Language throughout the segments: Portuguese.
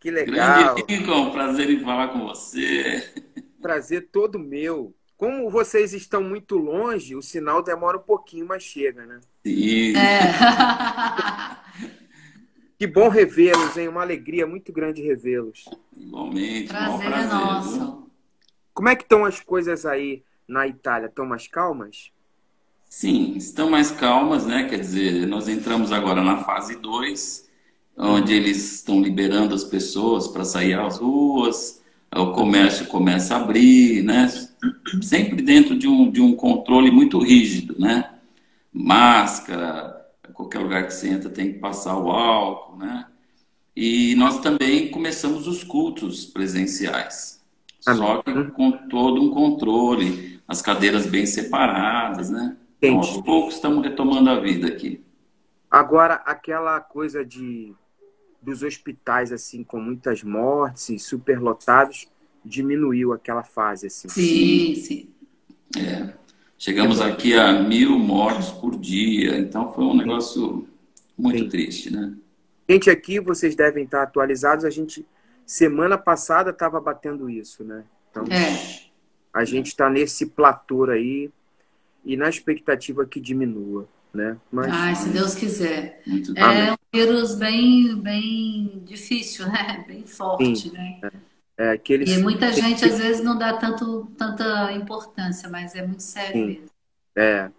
Que legal. Grande Lincoln, prazer em falar com você. Prazer todo meu. Como vocês estão muito longe, o sinal demora um pouquinho, mas chega, né? Sim. É. Que bom revê-los, hein? Uma alegria muito grande revê-los. Igualmente, um Prazer é prazer. viu? nosso. Como é que estão as coisas aí na Itália? Estão mais calmas? Sim, estão mais calmas, né? Quer dizer, nós entramos agora na fase 2, onde eles estão liberando as pessoas para sair às ruas, o comércio começa a abrir, né? Sempre dentro de um, de um controle muito rígido, né? Máscara, qualquer lugar que você entra tem que passar o álcool, né? E nós também começamos os cultos presenciais. Só que com todo um controle, as cadeiras bem separadas, né? Então, aos poucos estamos retomando a vida aqui. Agora, aquela coisa de dos hospitais assim com muitas mortes e superlotados diminuiu aquela fase assim. Sim, sim. Chegamos aqui a mil mortos por dia, então foi um negócio muito Sim. triste, né? Gente, aqui vocês devem estar atualizados. A gente semana passada estava batendo isso, né? Então É. a gente está nesse platô aí e na expectativa que diminua, né? Mas Ai, se Deus quiser. Muito É um vírus bem, bem difícil, né? Bem forte, né? é que eles E muita gente às vezes não dá tanto, tanta importância, mas é muito sério Sim. mesmo. É.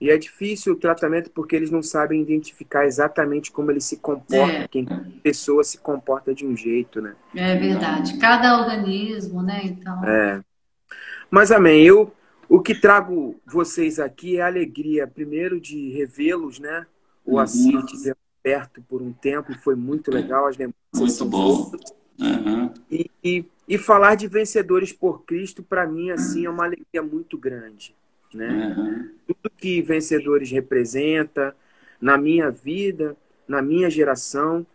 E é difícil o tratamento porque eles não sabem identificar exatamente como ele se comporta, É. quem pessoa se comporta de um jeito, né? É verdade. Cada organismo, né? Então, É. Mas amém, eu o que trago vocês aqui é a alegria, primeiro de revê-los, né? O Uhum. Estiver perto por um tempo, foi muito legal, as lembranças Muito bom. Aham. E, e, e falar de vencedores por Cristo, para mim, assim, é uma alegria muito grande, né? aham. tudo que vencedores representa na minha vida, na minha geração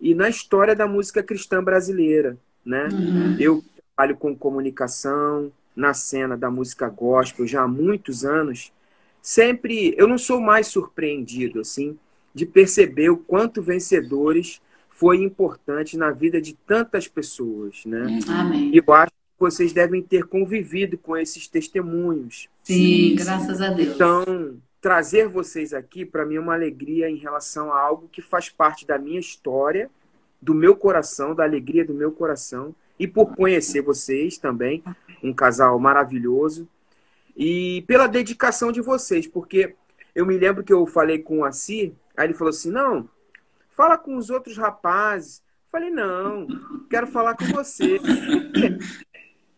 e na história da música cristã brasileira, né? uhum. Eu trabalho com comunicação na cena da música gospel já há muitos anos. Sempre eu não sou mais surpreendido assim de perceber o quanto vencedores foi importante na vida de tantas pessoas, né? Amém. E eu acho que vocês devem ter convivido com esses testemunhos. Sim, Sim, graças a Deus. Então, trazer vocês aqui, para mim, é uma alegria em relação a algo que faz parte da minha história, do meu coração, da alegria do meu coração, e por conhecer vocês também, um casal maravilhoso, e pela dedicação de vocês, porque eu me lembro que eu falei com o Assir, aí ele falou assim: não, fala com os outros rapazes. Eu falei, não, quero falar com você.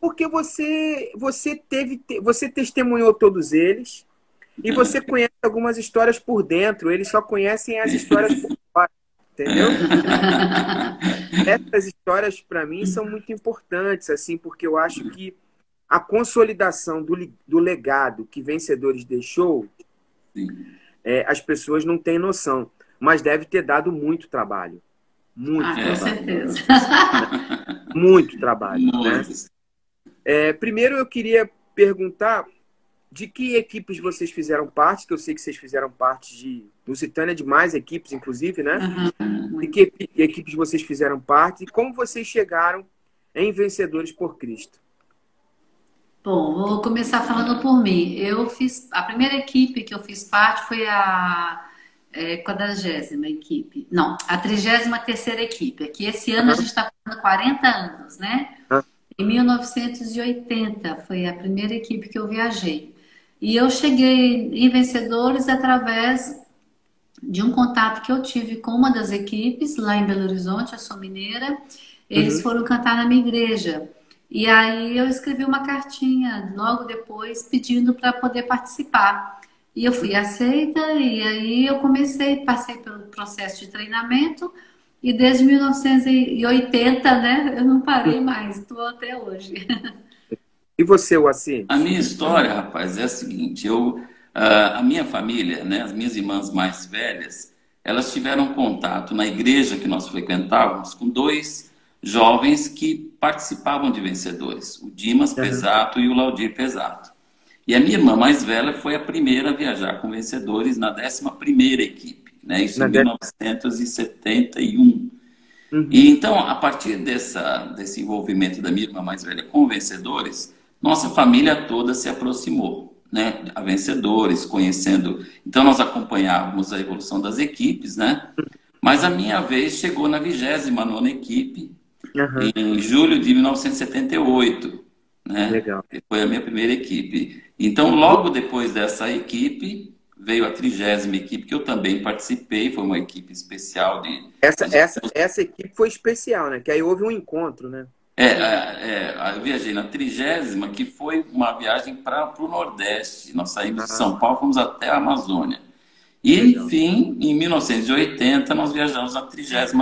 Porque você, você teve, você testemunhou todos eles e você conhece algumas histórias por dentro. Eles só conhecem as histórias por fora, entendeu? Essas histórias para mim são muito importantes, assim, porque eu acho que a consolidação do, do legado que Vencedores deixou, Sim. é, as pessoas não têm noção, mas deve ter dado muito trabalho. Muito Ah, com trabalho. certeza. Muito trabalho, né? É, primeiro eu queria perguntar de que equipes vocês fizeram parte, que eu sei que vocês fizeram parte de Lusitânia, de mais equipes, inclusive, né? Uhum. De que equi- equipes vocês fizeram parte e como vocês chegaram em Vencedores por Cristo. Bom, vou começar falando por mim. Eu fiz a primeira equipe que eu fiz parte foi a é, quadragésima equipe. Não, a trigésima terceira equipe. Aqui esse ano a gente está fazendo 40 anos, né? Ah. Em 1980 foi a primeira equipe que eu viajei. E eu cheguei em Vencedores através de um contato que eu tive com uma das equipes lá em Belo Horizonte, eu sou mineira. Eles Uhum. foram cantar na minha igreja. E aí eu escrevi uma cartinha logo depois pedindo para poder participar. E eu fui aceita e aí eu comecei, passei pelo processo de treinamento e desde 1980, né, eu não parei mais, estou até hoje. E você, Wassi? A minha história, rapaz, é a seguinte: eu, ah, a minha família, né, as minhas irmãs mais velhas, elas tiveram contato na igreja que nós frequentávamos com dois jovens que participavam de vencedores, o Dimas Pesato e o Laudir Pesato. E a minha irmã mais velha foi a primeira a viajar com vencedores na 11ª equipe, né? Isso Na em dé- 1971. Uhum. E então, a partir dessa, desse envolvimento da minha irmã mais velha com vencedores, nossa família toda se aproximou, né? A vencedores, conhecendo. Então, nós acompanhávamos a evolução das equipes, né? Mas a minha vez chegou na 29 equipe, uhum. em julho de 1978. Né? Legal. Foi a minha primeira equipe. Então, logo depois dessa equipe, veio a trigésima equipe, que eu também participei, foi uma equipe especial de. Essa, essa, essa equipe foi especial, né? Que aí houve um encontro, né? É, é, é eu viajei na trigésima, que foi uma viagem para o Nordeste. Nós saímos de São Paulo, fomos até a Amazônia. E, enfim, em 1980, nós viajamos na 33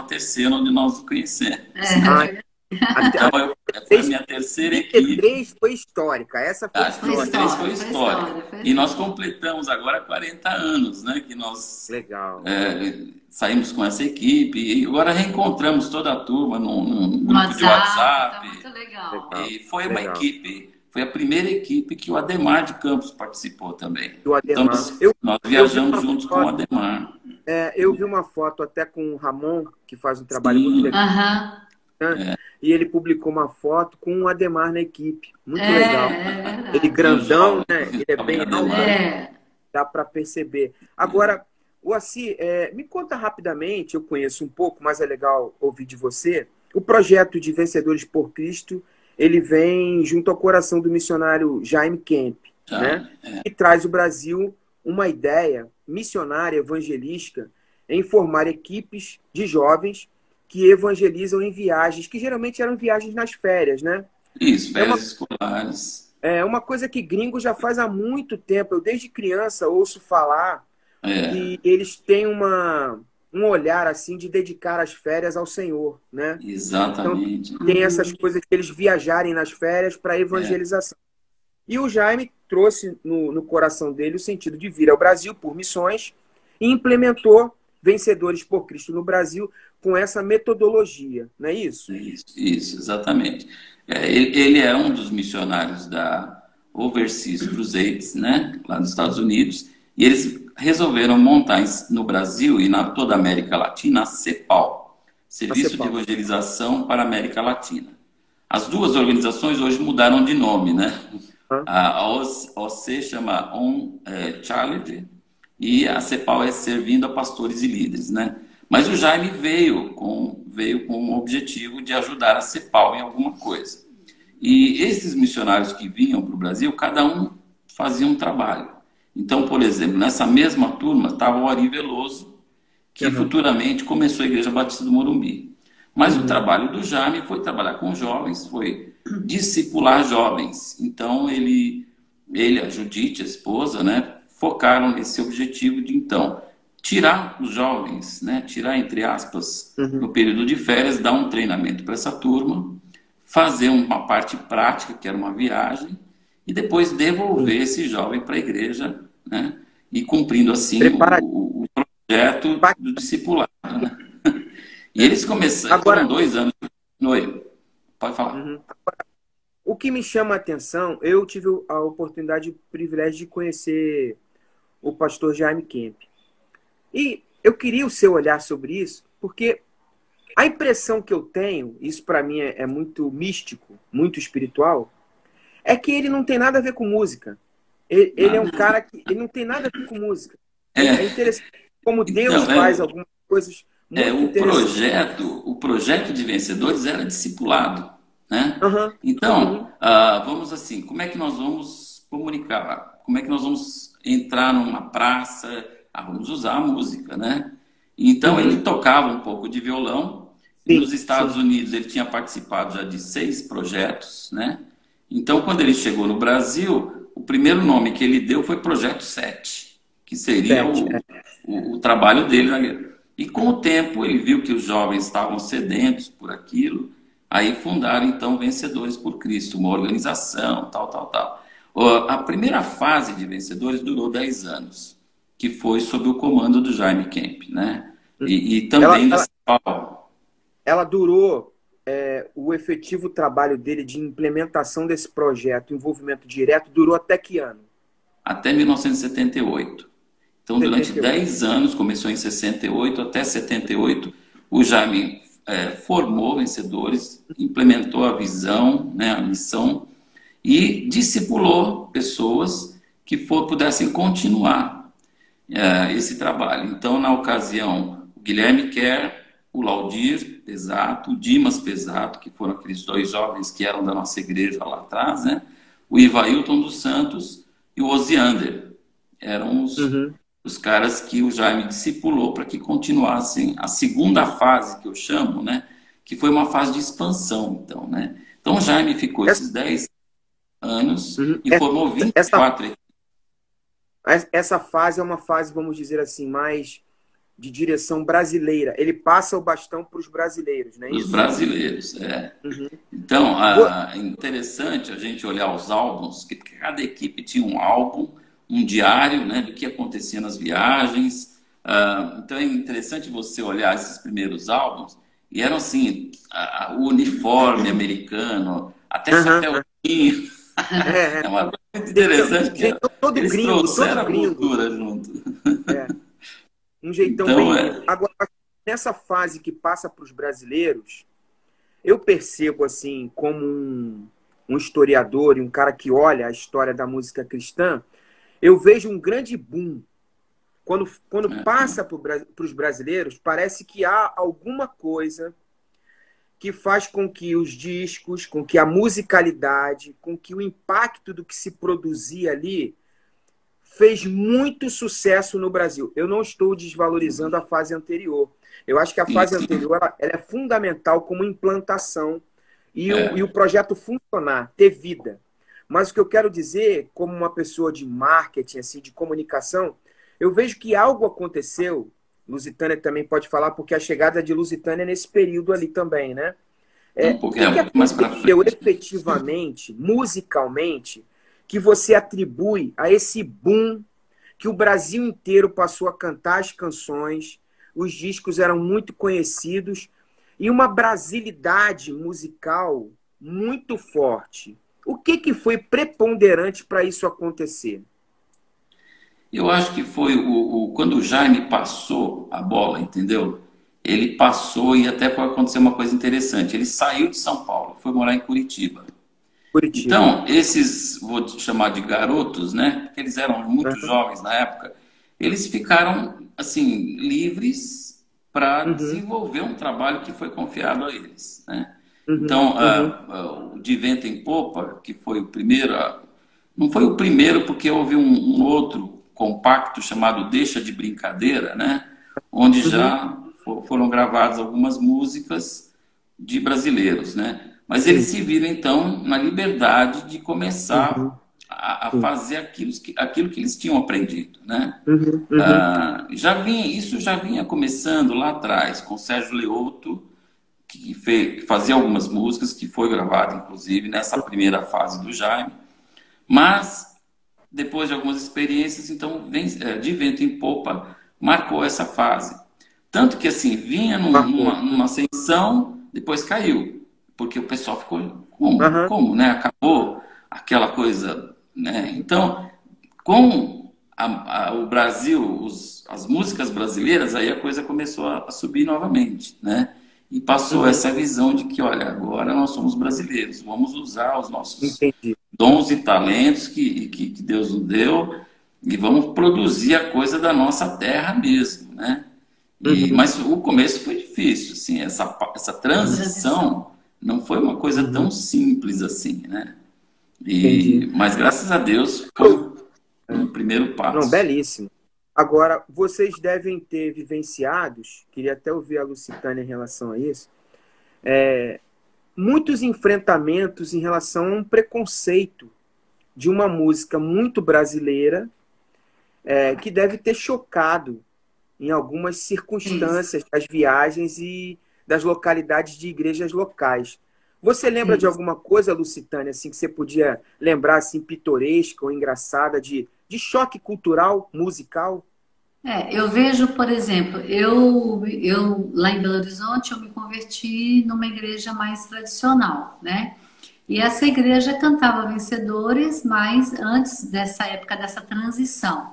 onde nós nos conhecemos. É. Então, eu, foi a minha terceira equipe. 33 foi histórica, essa foi, a histórica. 33 foi histórica. Foi e nós completamos agora 40 anos, né? Que nós Legal. É, saímos com essa equipe e agora reencontramos toda a turma num, num grupo WhatsApp, de WhatsApp. Tá muito legal. E foi legal. uma equipe foi a primeira equipe que o Ademar de Campos participou também. O Ademar. Então, nós, eu, nós viajamos juntos foto, com o Ademar. É, eu vi uma foto até com o Ramon, que faz um trabalho Sim. muito legal. Né? É. E ele publicou uma foto com o Ademar na equipe. Muito é, legal. É ele grandão, né? Ele é bem alto. É. Dá para perceber. Agora, o Assi, é, me conta rapidamente, eu conheço um pouco, mas é legal ouvir de você. O projeto de Vencedores por Cristo ele vem junto ao coração do missionário Jaime Kemp, ah, né? É. E traz o Brasil uma ideia missionária evangelística em formar equipes de jovens que evangelizam em viagens, que geralmente eram viagens nas férias, né? Isso, férias é uma, escolares. É uma coisa que gringo já faz há muito tempo. Eu desde criança ouço falar é. que eles têm uma um olhar assim de dedicar as férias ao Senhor, né? Exatamente. Então, tem essas coisas de eles viajarem nas férias para evangelização. É. E o Jaime trouxe no, no coração dele o sentido de vir ao Brasil por missões e implementou Vencedores por Cristo no Brasil com essa metodologia, não é isso? Isso, isso exatamente. É, ele, ele é um dos missionários da Overseas Crusades, né, lá nos Estados Unidos, e eles resolveram montar no Brasil e na toda a América Latina a CEPAL, Serviço CEPAL. de Evangelização para a América Latina. As duas organizações hoje mudaram de nome, né? A OC chama On é, Challenge e a CEPAL é Servindo a Pastores e Líderes, né? Mas o Jaime veio com, veio com o objetivo de ajudar a CEPAL em alguma coisa. E esses missionários que vinham para o Brasil, cada um fazia um trabalho. Então, por exemplo, nessa mesma turma estava o Ari Veloso, que uhum. futuramente começou a Igreja Batista do Morumbi. Mas uhum. o trabalho do Jaime foi trabalhar com jovens, foi discipular jovens. Então, ele, ele, a Judite, a esposa, né, focaram nesse objetivo de, então, tirar os jovens, né, tirar, entre aspas, uhum. no período de férias, dar um treinamento para essa turma, fazer uma parte prática, que era uma viagem, e depois devolver esse jovem para a igreja, né? E cumprindo assim o, o, projeto do discipulado, né? E eles começaram, Agora, dois anos. Oi, pode falar. Uhum. o que me chama a atenção, eu tive a oportunidade, o privilégio de conhecer o pastor Jaime Kemp. E eu queria o seu olhar sobre isso, porque a impressão que eu tenho, isso para mim é, é, muito místico, muito espiritual, é que ele não tem nada a ver com música. Ele, ele é um cara que ele não tem nada a ver com música. É, é interessante como Deus não, é faz algumas coisas muito é, o projeto, o projeto de vencedores era discipulado, né? Uhum, então, uhum. Uh, vamos assim, como é que nós vamos comunicar? Como é que nós vamos entrar numa praça? Ah, vamos usar a música, né? Então uhum. ele tocava um pouco de violão. Sim, Nos Estados sim. Unidos ele tinha participado já de seis projetos, né? Então, quando ele chegou no Brasil, o primeiro nome que ele deu foi Projeto 7, que seria o, é. o, o, trabalho dele. E com o tempo ele viu que os jovens estavam sedentos por aquilo, aí fundaram então Vencedores por Cristo, uma organização, tal, tal, tal. A primeira fase de Vencedores durou 10 anos, que foi sob o comando do Jaime Kemp, né? E, e também ela, ela, ela durou é, o efetivo trabalho dele de implementação desse projeto, envolvimento direto, durou até que ano? Até 1978. Então, 78. durante 10 anos, começou em 68 até 78, o Jaime é, formou vencedores, implementou a visão, né, a missão e discipulou pessoas que for, pudessem continuar é, esse trabalho. Então, na ocasião, o Guilherme Quer, o Laudir Pesato, o Dimas Pesato, que foram aqueles dois jovens que eram da nossa igreja lá atrás, né? o Ivailton dos Santos e o Osiander. Eram os, uhum. os caras que o Jaime discipulou para que continuassem a segunda fase, que eu chamo, né? que foi uma fase de expansão. Então, né? então o Jaime ficou esses 10 anos uhum. e formou 24 essa, essa fase é uma fase, vamos dizer assim, mais de direção brasileira. Ele passa o bastão para os brasileiros, né? Os brasileiros, é. Uhum. Então, é interessante a gente olhar os álbuns, que cada equipe tinha um álbum, um diário, né, do que acontecia nas viagens. Uh, então, é interessante você olhar esses primeiros álbuns, e eram assim, a, o uniforme americano, até uhum. chapéuzinho. É, é uma coisa muito interessante. que todo eles gringo, trouxeram todo gringo. a cultura junto. É. Um jeitão então, bem. É... Agora, nessa fase que passa para os brasileiros, eu percebo, assim, como um, um historiador e um cara que olha a história da música cristã, eu vejo um grande boom. Quando, quando é. passa para os brasileiros, parece que há alguma coisa que faz com que os discos, com que a musicalidade, com que o impacto do que se produzia ali fez muito sucesso no Brasil. Eu não estou desvalorizando a fase anterior. Eu acho que a fase anterior ela, ela é fundamental como implantação e, é. o, e o projeto funcionar, ter vida. Mas o que eu quero dizer, como uma pessoa de marketing, assim, de comunicação, eu vejo que algo aconteceu. Lusitânia também pode falar, porque a chegada de Lusitânia é nesse período ali também, né? É, um o que, que aconteceu efetivamente, musicalmente, que você atribui a esse boom que o Brasil inteiro passou a cantar as canções, os discos eram muito conhecidos e uma brasilidade musical muito forte. O que, que foi preponderante para isso acontecer? Eu acho que foi o, o, quando o Jaime passou a bola, entendeu? Ele passou e até foi acontecer uma coisa interessante. Ele saiu de São Paulo, foi morar em Curitiba. Curitiba. Então, esses, vou chamar de garotos, né? Porque eles eram muito uhum. jovens na época, eles ficaram, assim, livres para uhum. desenvolver um trabalho que foi confiado a eles, né? Uhum. Então, uhum. o De Vento em Popa, que foi o primeiro, não foi o primeiro porque houve um, um outro compacto chamado Deixa de Brincadeira, né? Onde já uhum. foram gravadas algumas músicas de brasileiros, né? Mas eles se viram, então, na liberdade de começar uhum. a, a, fazer aquilo que, aquilo que eles tinham aprendido. Né? Uhum. Uhum. Ah, já vinha, isso já vinha começando lá atrás, com Sérgio Leoto, que, fez, que fazia algumas músicas, que foi gravado, inclusive, nessa primeira fase do Jaime. Mas, depois de algumas experiências, então, vem, é, de vento em popa, marcou essa fase. Tanto que, assim, vinha num, numa, numa ascensão, depois caiu porque o pessoal ficou como, uhum. como, né? Acabou aquela coisa, né? Então, com a, a, o Brasil, os, as músicas brasileiras, aí a coisa começou a, a subir novamente, né? E passou uhum. essa visão de que, olha, agora nós somos brasileiros, vamos usar os nossos Entendi. dons e talentos que, que, que Deus nos deu e vamos produzir a coisa da nossa terra mesmo, né? E, uhum. Mas o começo foi difícil, assim, essa, essa transição não foi uma coisa tão simples assim, né? E, mas graças a Deus foi um primeiro passo. Não, belíssimo. Agora, vocês devem ter vivenciados, queria até ouvir a Lucitânia em relação a isso, é, muitos enfrentamentos em relação a um preconceito de uma música muito brasileira é, que deve ter chocado em algumas circunstâncias das viagens e das localidades de igrejas locais. Você lembra de alguma coisa, Lucitânia, assim, que você podia lembrar, assim, pitoresca ou engraçada, de, de choque cultural, musical? É, eu vejo, por exemplo, eu, eu lá em Belo Horizonte, eu me converti numa igreja mais tradicional, né? E essa igreja cantava vencedores, mas antes dessa época, dessa transição.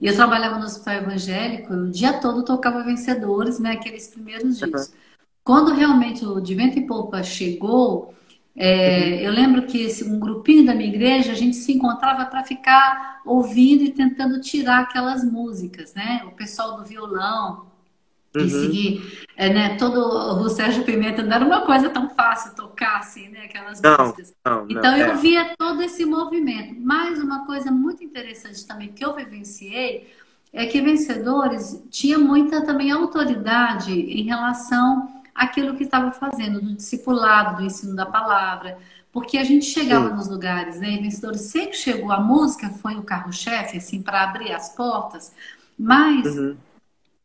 E eu trabalhava no hospital evangélico, o dia todo tocava vencedores, né? Aqueles primeiros dias. Uhum. quando realmente o De Vento e Polpa chegou, é, eu lembro que um grupinho da minha igreja, a gente se encontrava para ficar ouvindo e tentando tirar aquelas músicas, né? O pessoal do violão, uhum. e seguir, é, né? Todo o Sérgio Pimenta não era uma coisa tão fácil tocar assim, né? Aquelas não, músicas. Não, então não, eu é. via todo esse movimento. Mas uma coisa muito interessante também que eu vivenciei é que vencedores tinha muita também autoridade em relação aquilo que estava fazendo, do discipulado, do ensino da palavra. Porque a gente chegava Sim. nos lugares, né? E vencedores sempre chegou, a música foi o carro-chefe, assim, para abrir as portas, mas uhum.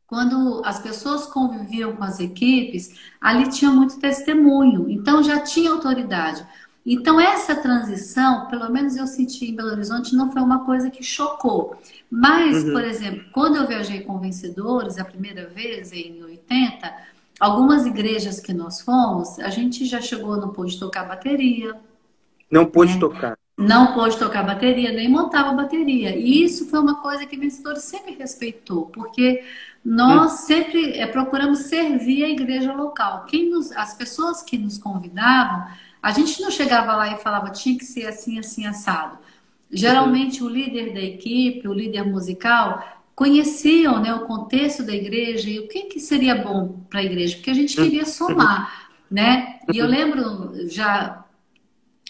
quando as pessoas conviviam com as equipes, ali tinha muito testemunho, então já tinha autoridade. Então, essa transição, pelo menos eu senti em Belo Horizonte, não foi uma coisa que chocou. Mas, uhum. por exemplo, quando eu viajei com vencedores a primeira vez, em 80, Algumas igrejas que nós fomos, a gente já chegou, não pôde tocar bateria. Não pôde né? tocar. Não pôde tocar bateria, nem montava bateria. E isso foi uma coisa que o vencedor sempre respeitou, porque nós hum. sempre é, procuramos servir a igreja local. Quem nos, as pessoas que nos convidavam, a gente não chegava lá e falava tinha que ser assim, assim, assado. Geralmente o líder da equipe, o líder musical, conheciam né, o contexto da igreja e o que, que seria bom para a igreja, porque a gente queria somar, né? E eu lembro, já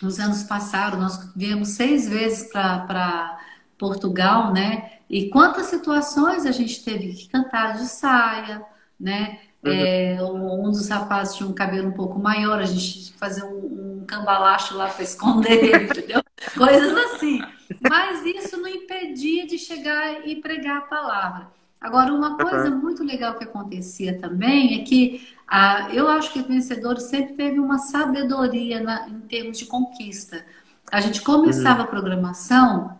nos anos passados, nós viemos seis vezes para Portugal, né? E quantas situações a gente teve que cantar de saia, né? Uhum. É, um dos rapazes tinha um cabelo um pouco maior, a gente tinha que fazer um, um cambalacho lá para esconder, entendeu? Coisas assim. Mas isso não impedia de chegar e pregar a palavra. Agora, uma coisa uhum. muito legal que acontecia também é que ah, eu acho que o vencedor sempre teve uma sabedoria na, em termos de conquista. A gente começava uhum. a programação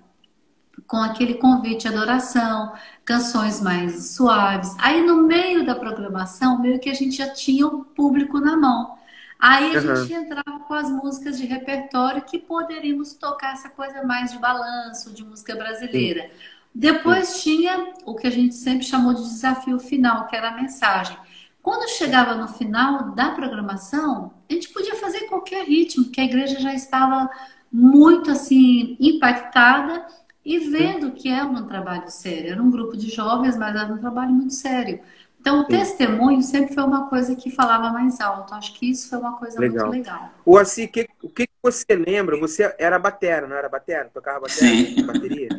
com aquele convite à adoração, canções mais suaves. Aí, no meio da programação, meio que a gente já tinha o público na mão. Aí a uhum. gente entrava com as músicas de repertório que poderíamos tocar essa coisa mais de balanço, de música brasileira. Sim. Depois Sim. tinha o que a gente sempre chamou de desafio final, que era a mensagem. Quando chegava no final da programação, a gente podia fazer qualquer ritmo, que a igreja já estava muito assim impactada e vendo que era um trabalho sério. Era um grupo de jovens, mas era um trabalho muito sério. Então, o Sim. testemunho sempre foi uma coisa que falava mais alto. Acho que isso foi uma coisa legal. muito legal. O assim, que, o que você lembra? Você era batera, não era batera? Tocava batera? Sim. Bateria?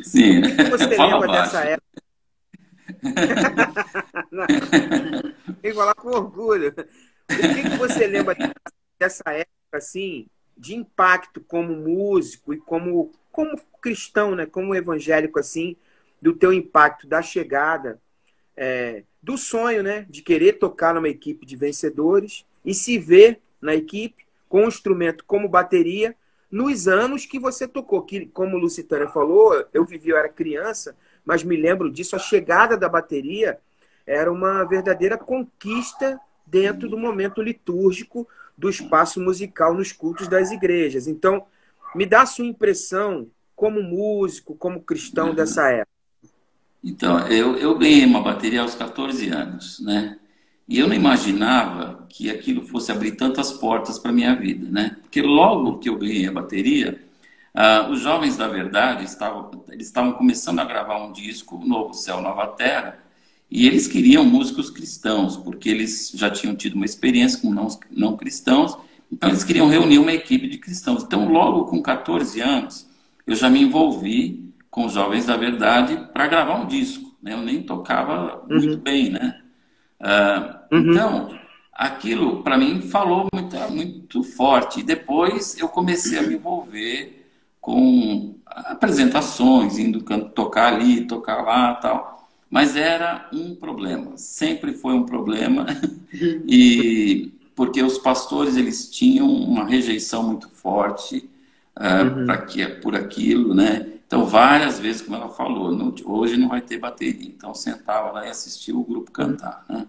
Sim. O que você lembra baixo. dessa época? Tem que falar com orgulho. O que, que você lembra dessa época, assim, de impacto como músico e como, como cristão, né? Como evangélico, assim, do teu impacto da chegada é, do sonho, né? De querer tocar numa equipe de vencedores e se ver na equipe com um instrumento como bateria nos anos que você tocou. Que, como Lucitânia falou, eu vivi, eu era criança, mas me lembro disso, a chegada da bateria era uma verdadeira conquista dentro do momento litúrgico do espaço musical nos cultos das igrejas. Então, me dá a sua impressão como músico, como cristão dessa época. Então, eu, eu ganhei uma bateria aos 14 anos, né? E eu não imaginava que aquilo fosse abrir tantas portas para minha vida, né? Porque logo que eu ganhei a bateria, uh, os jovens da verdade estavam, eles estavam começando a gravar um disco, Novo Céu, Nova Terra, e eles queriam músicos cristãos, porque eles já tinham tido uma experiência com não, não cristãos, então eles queriam reunir uma equipe de cristãos. Então, logo com 14 anos, eu já me envolvi com os Jovens da Verdade para gravar um disco. Né? Eu nem tocava uhum. muito bem, né? Uh, uhum. Então, aquilo para mim falou muito, muito forte. E depois eu comecei a me envolver com apresentações, indo tocar ali, tocar lá, tal. Mas era um problema, sempre foi um problema. Uhum. e porque os pastores eles tinham uma rejeição muito forte uh, uhum. para que por aquilo, né? Então, várias vezes, como ela falou, não, hoje não vai ter bateria. Então, sentava lá e assistia o grupo cantar. Né?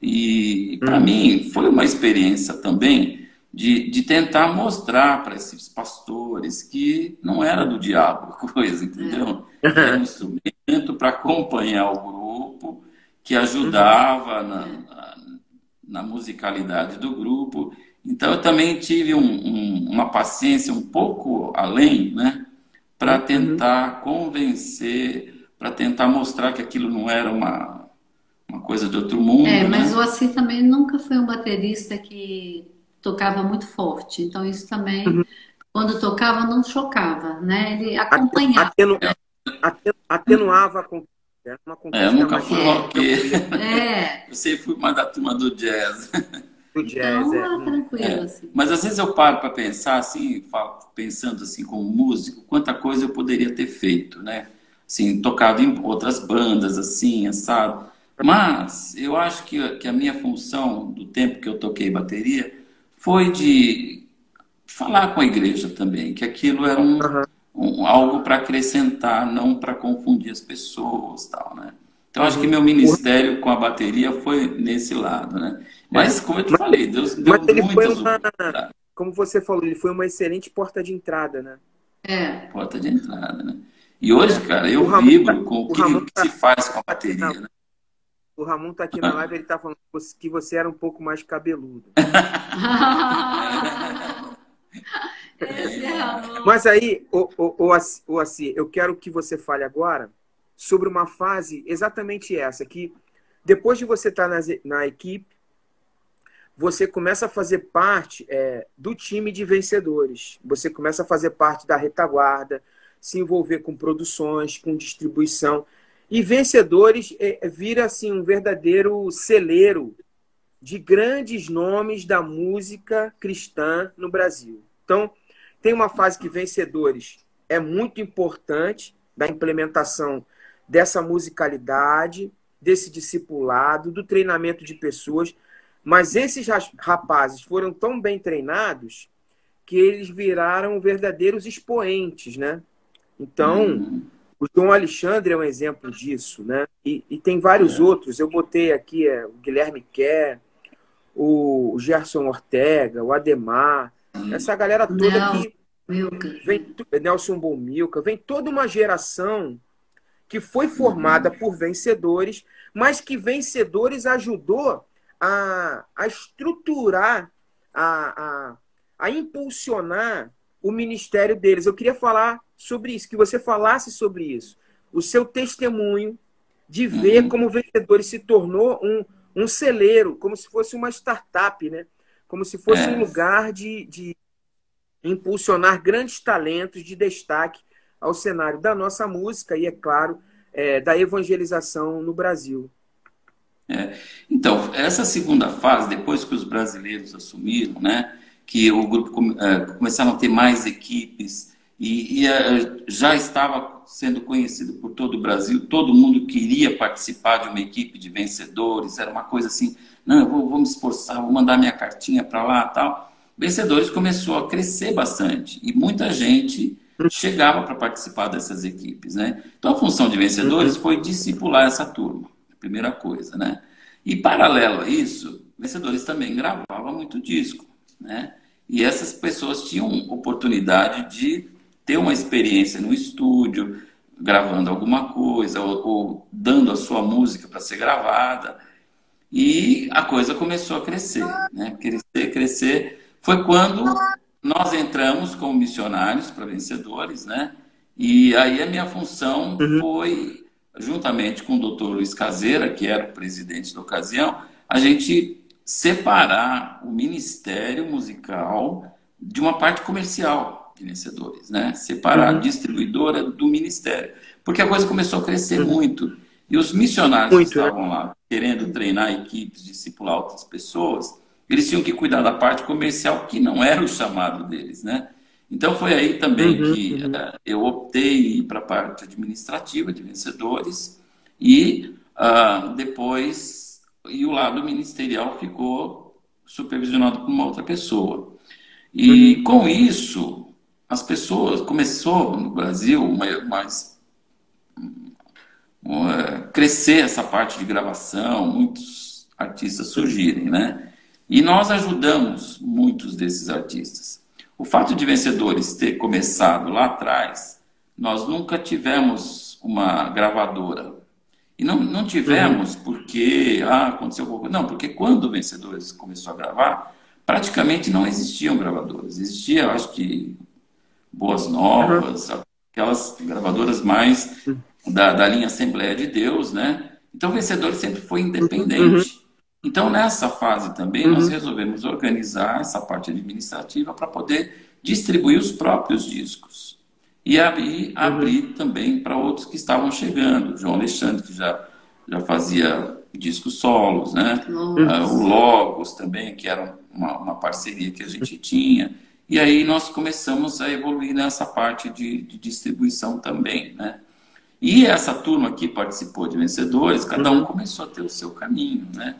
E, para uhum. mim, foi uma experiência também de, de tentar mostrar para esses pastores que não era do diabo a coisa, entendeu? Era um instrumento para acompanhar o grupo, que ajudava na, na, na musicalidade do grupo. Então, eu também tive um, um, uma paciência um pouco além, né? Para uhum. tentar uhum. convencer, para tentar mostrar que aquilo não era uma, uma coisa de outro mundo. É, né? mas o Assi também nunca foi um baterista que tocava muito forte. Então, isso também, uhum. quando tocava, não chocava, né? Ele acompanhava. Atenu, atenu, atenuava a era uma é, eu nunca fui rock. É. Eu sempre fui mais da turma do jazz. Do jazz, então, é. tranquilo, é. assim. Mas às vezes eu paro para pensar assim, pensando assim como músico, quanta coisa eu poderia ter feito, né? Assim, tocado em outras bandas, assim, assado. Mas eu acho que, que a minha função do tempo que eu toquei bateria foi de falar com a igreja também, que aquilo era um, uhum um, algo para acrescentar, não para confundir as pessoas, tal, né? Então acho que meu ministério com a bateria foi nesse lado, né? Mas como eu te falei, Deus deu mas ele foi uma, como você falou, ele foi uma excelente porta de entrada, né? É. Porta de entrada, né? E hoje, cara, eu vibro tá, com o que, o tá, se faz com a bateria, né? O Ramon tá aqui na live, ele tá falando que você era um pouco mais cabeludo. É Mas aí, o, o, o, o assim, eu quero que você fale agora sobre uma fase exatamente essa, que depois de você estar tá na, na equipe, você começa a fazer parte é, do time de vencedores. Você começa a fazer parte da retaguarda, se envolver com produções, com distribuição. E vencedores é, vira assim um verdadeiro celeiro de grandes nomes da música cristã no Brasil. Então, tem uma fase que vencedores é muito importante da implementação dessa musicalidade, desse discipulado, do treinamento de pessoas. Mas esses rapazes foram tão bem treinados que eles viraram verdadeiros expoentes, né? Então, uhum. o João Alexandre é um exemplo disso, né? E, e tem vários é. outros. Eu botei aqui é, o Guilherme Kerr, o Gerson Ortega, o Ademar, essa galera toda Nelson, que vem Nelson Bomilca, vem toda uma geração que foi formada por vencedores, mas que vencedores ajudou a, a estruturar, a, a, a impulsionar o ministério deles. Eu queria falar sobre isso, que você falasse sobre isso. O seu testemunho de ver uhum. como vencedores se tornou um, um celeiro, como se fosse uma startup, né? como se fosse é. um lugar de, de impulsionar grandes talentos de destaque ao cenário da nossa música e, é claro, é, da evangelização no Brasil. É. Então, essa segunda fase, depois que os brasileiros assumiram, né, que o grupo come, é, começaram a ter mais equipes e, e é, já estava sendo conhecido por todo o Brasil, todo mundo queria participar de uma equipe de vencedores, era uma coisa assim não, eu vou, vou me esforçar, vou mandar minha cartinha para lá tal. Vencedores começou a crescer bastante e muita gente chegava para participar dessas equipes, né? Então a função de vencedores foi discipular essa turma, primeira coisa, né? E paralelo a isso, vencedores também gravavam muito disco, né? E essas pessoas tinham oportunidade de ter uma experiência no estúdio, gravando alguma coisa ou, ou dando a sua música para ser gravada. E a coisa começou a crescer, né? Crescer, crescer. Foi quando nós entramos como missionários para vencedores, né? E aí a minha função uhum. foi, juntamente com o doutor Luiz Caseira, que era o presidente da ocasião, a gente separar o ministério musical de uma parte comercial de vencedores, né? Separar uhum. a distribuidora do ministério. Porque a coisa começou a crescer uhum. muito. E os missionários muito, que né? estavam lá querendo treinar equipes, discipular outras pessoas, eles tinham que cuidar da parte comercial, que não era o chamado deles, né? Então foi aí também uhum, que uhum. Uh, eu optei para a parte administrativa de vencedores e uh, depois e o lado ministerial ficou supervisionado por uma outra pessoa. E uhum. com isso as pessoas começou no Brasil uma, uma é, crescer essa parte de gravação, muitos artistas surgirem, né? E nós ajudamos muitos desses artistas. O fato de Vencedores ter começado lá atrás, nós nunca tivemos uma gravadora. E não, não tivemos uhum. porque ah, aconteceu alguma coisa. Não, porque quando o Vencedores começou a gravar, praticamente não existiam gravadoras. Existia, eu acho que, Boas Novas, uhum. aquelas gravadoras mais uhum. da, da linha Assembleia de Deus, né? Então, o Vencedores sempre foi independente. Então, nessa fase também, nós uhum. resolvemos organizar essa parte administrativa para poder distribuir os próprios discos. E abrir, uhum. abrir também para outros que estavam chegando. João Alexandre, que já, já fazia discos solos, né? Uh, o Logos também, que era uma, uma, parceria que a gente tinha. E aí nós começamos a evoluir nessa parte de, de distribuição também, né? E essa turma que participou de vencedores, cada um uhum. começou a ter o seu caminho, né?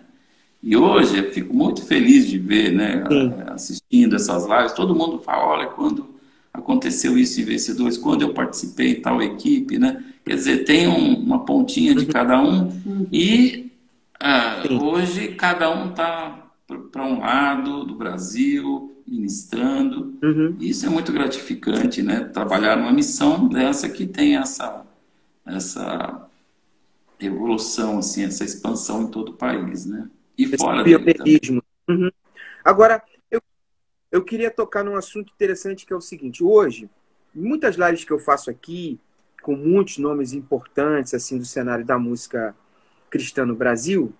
E hoje eu fico muito feliz de ver, né, assistindo essas lives, todo mundo fala, olha, quando aconteceu isso em Vencedores, quando eu participei em tal equipe, né? Quer dizer, tem um, uma pontinha de cada um e ah, hoje cada um está para um lado do Brasil, ministrando. Uhum. Isso é muito gratificante, né? Trabalhar numa missão dessa que tem essa, essa evolução, assim, essa expansão em todo o país, né? E Esse fora pioneirismo. Uhum. Agora, eu, eu queria tocar num assunto interessante que é o seguinte. Hoje, muitas lives que eu faço aqui, com muitos nomes importantes assim do cenário da música cristã no Brasil,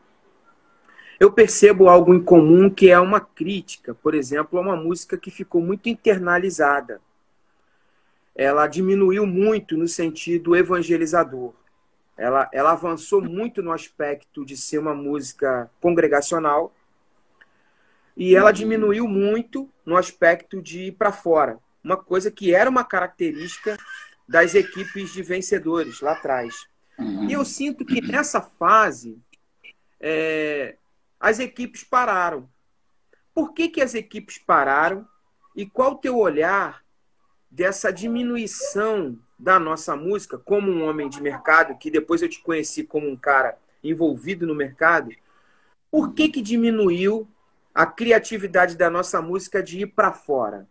eu percebo algo em comum que é uma crítica, por exemplo, a uma música que ficou muito internalizada. Ela diminuiu muito no sentido evangelizador ela, ela avançou muito no aspecto de ser uma música congregacional e ela diminuiu muito no aspecto de ir para fora, uma coisa que era uma característica das equipes de vencedores lá atrás. E eu sinto que nessa fase é, as equipes pararam. Por que, que as equipes pararam? E qual o teu olhar dessa diminuição da nossa música, como um homem de mercado, que depois eu te conheci como um cara envolvido no mercado, por que, que diminuiu a criatividade da nossa música de ir para fora?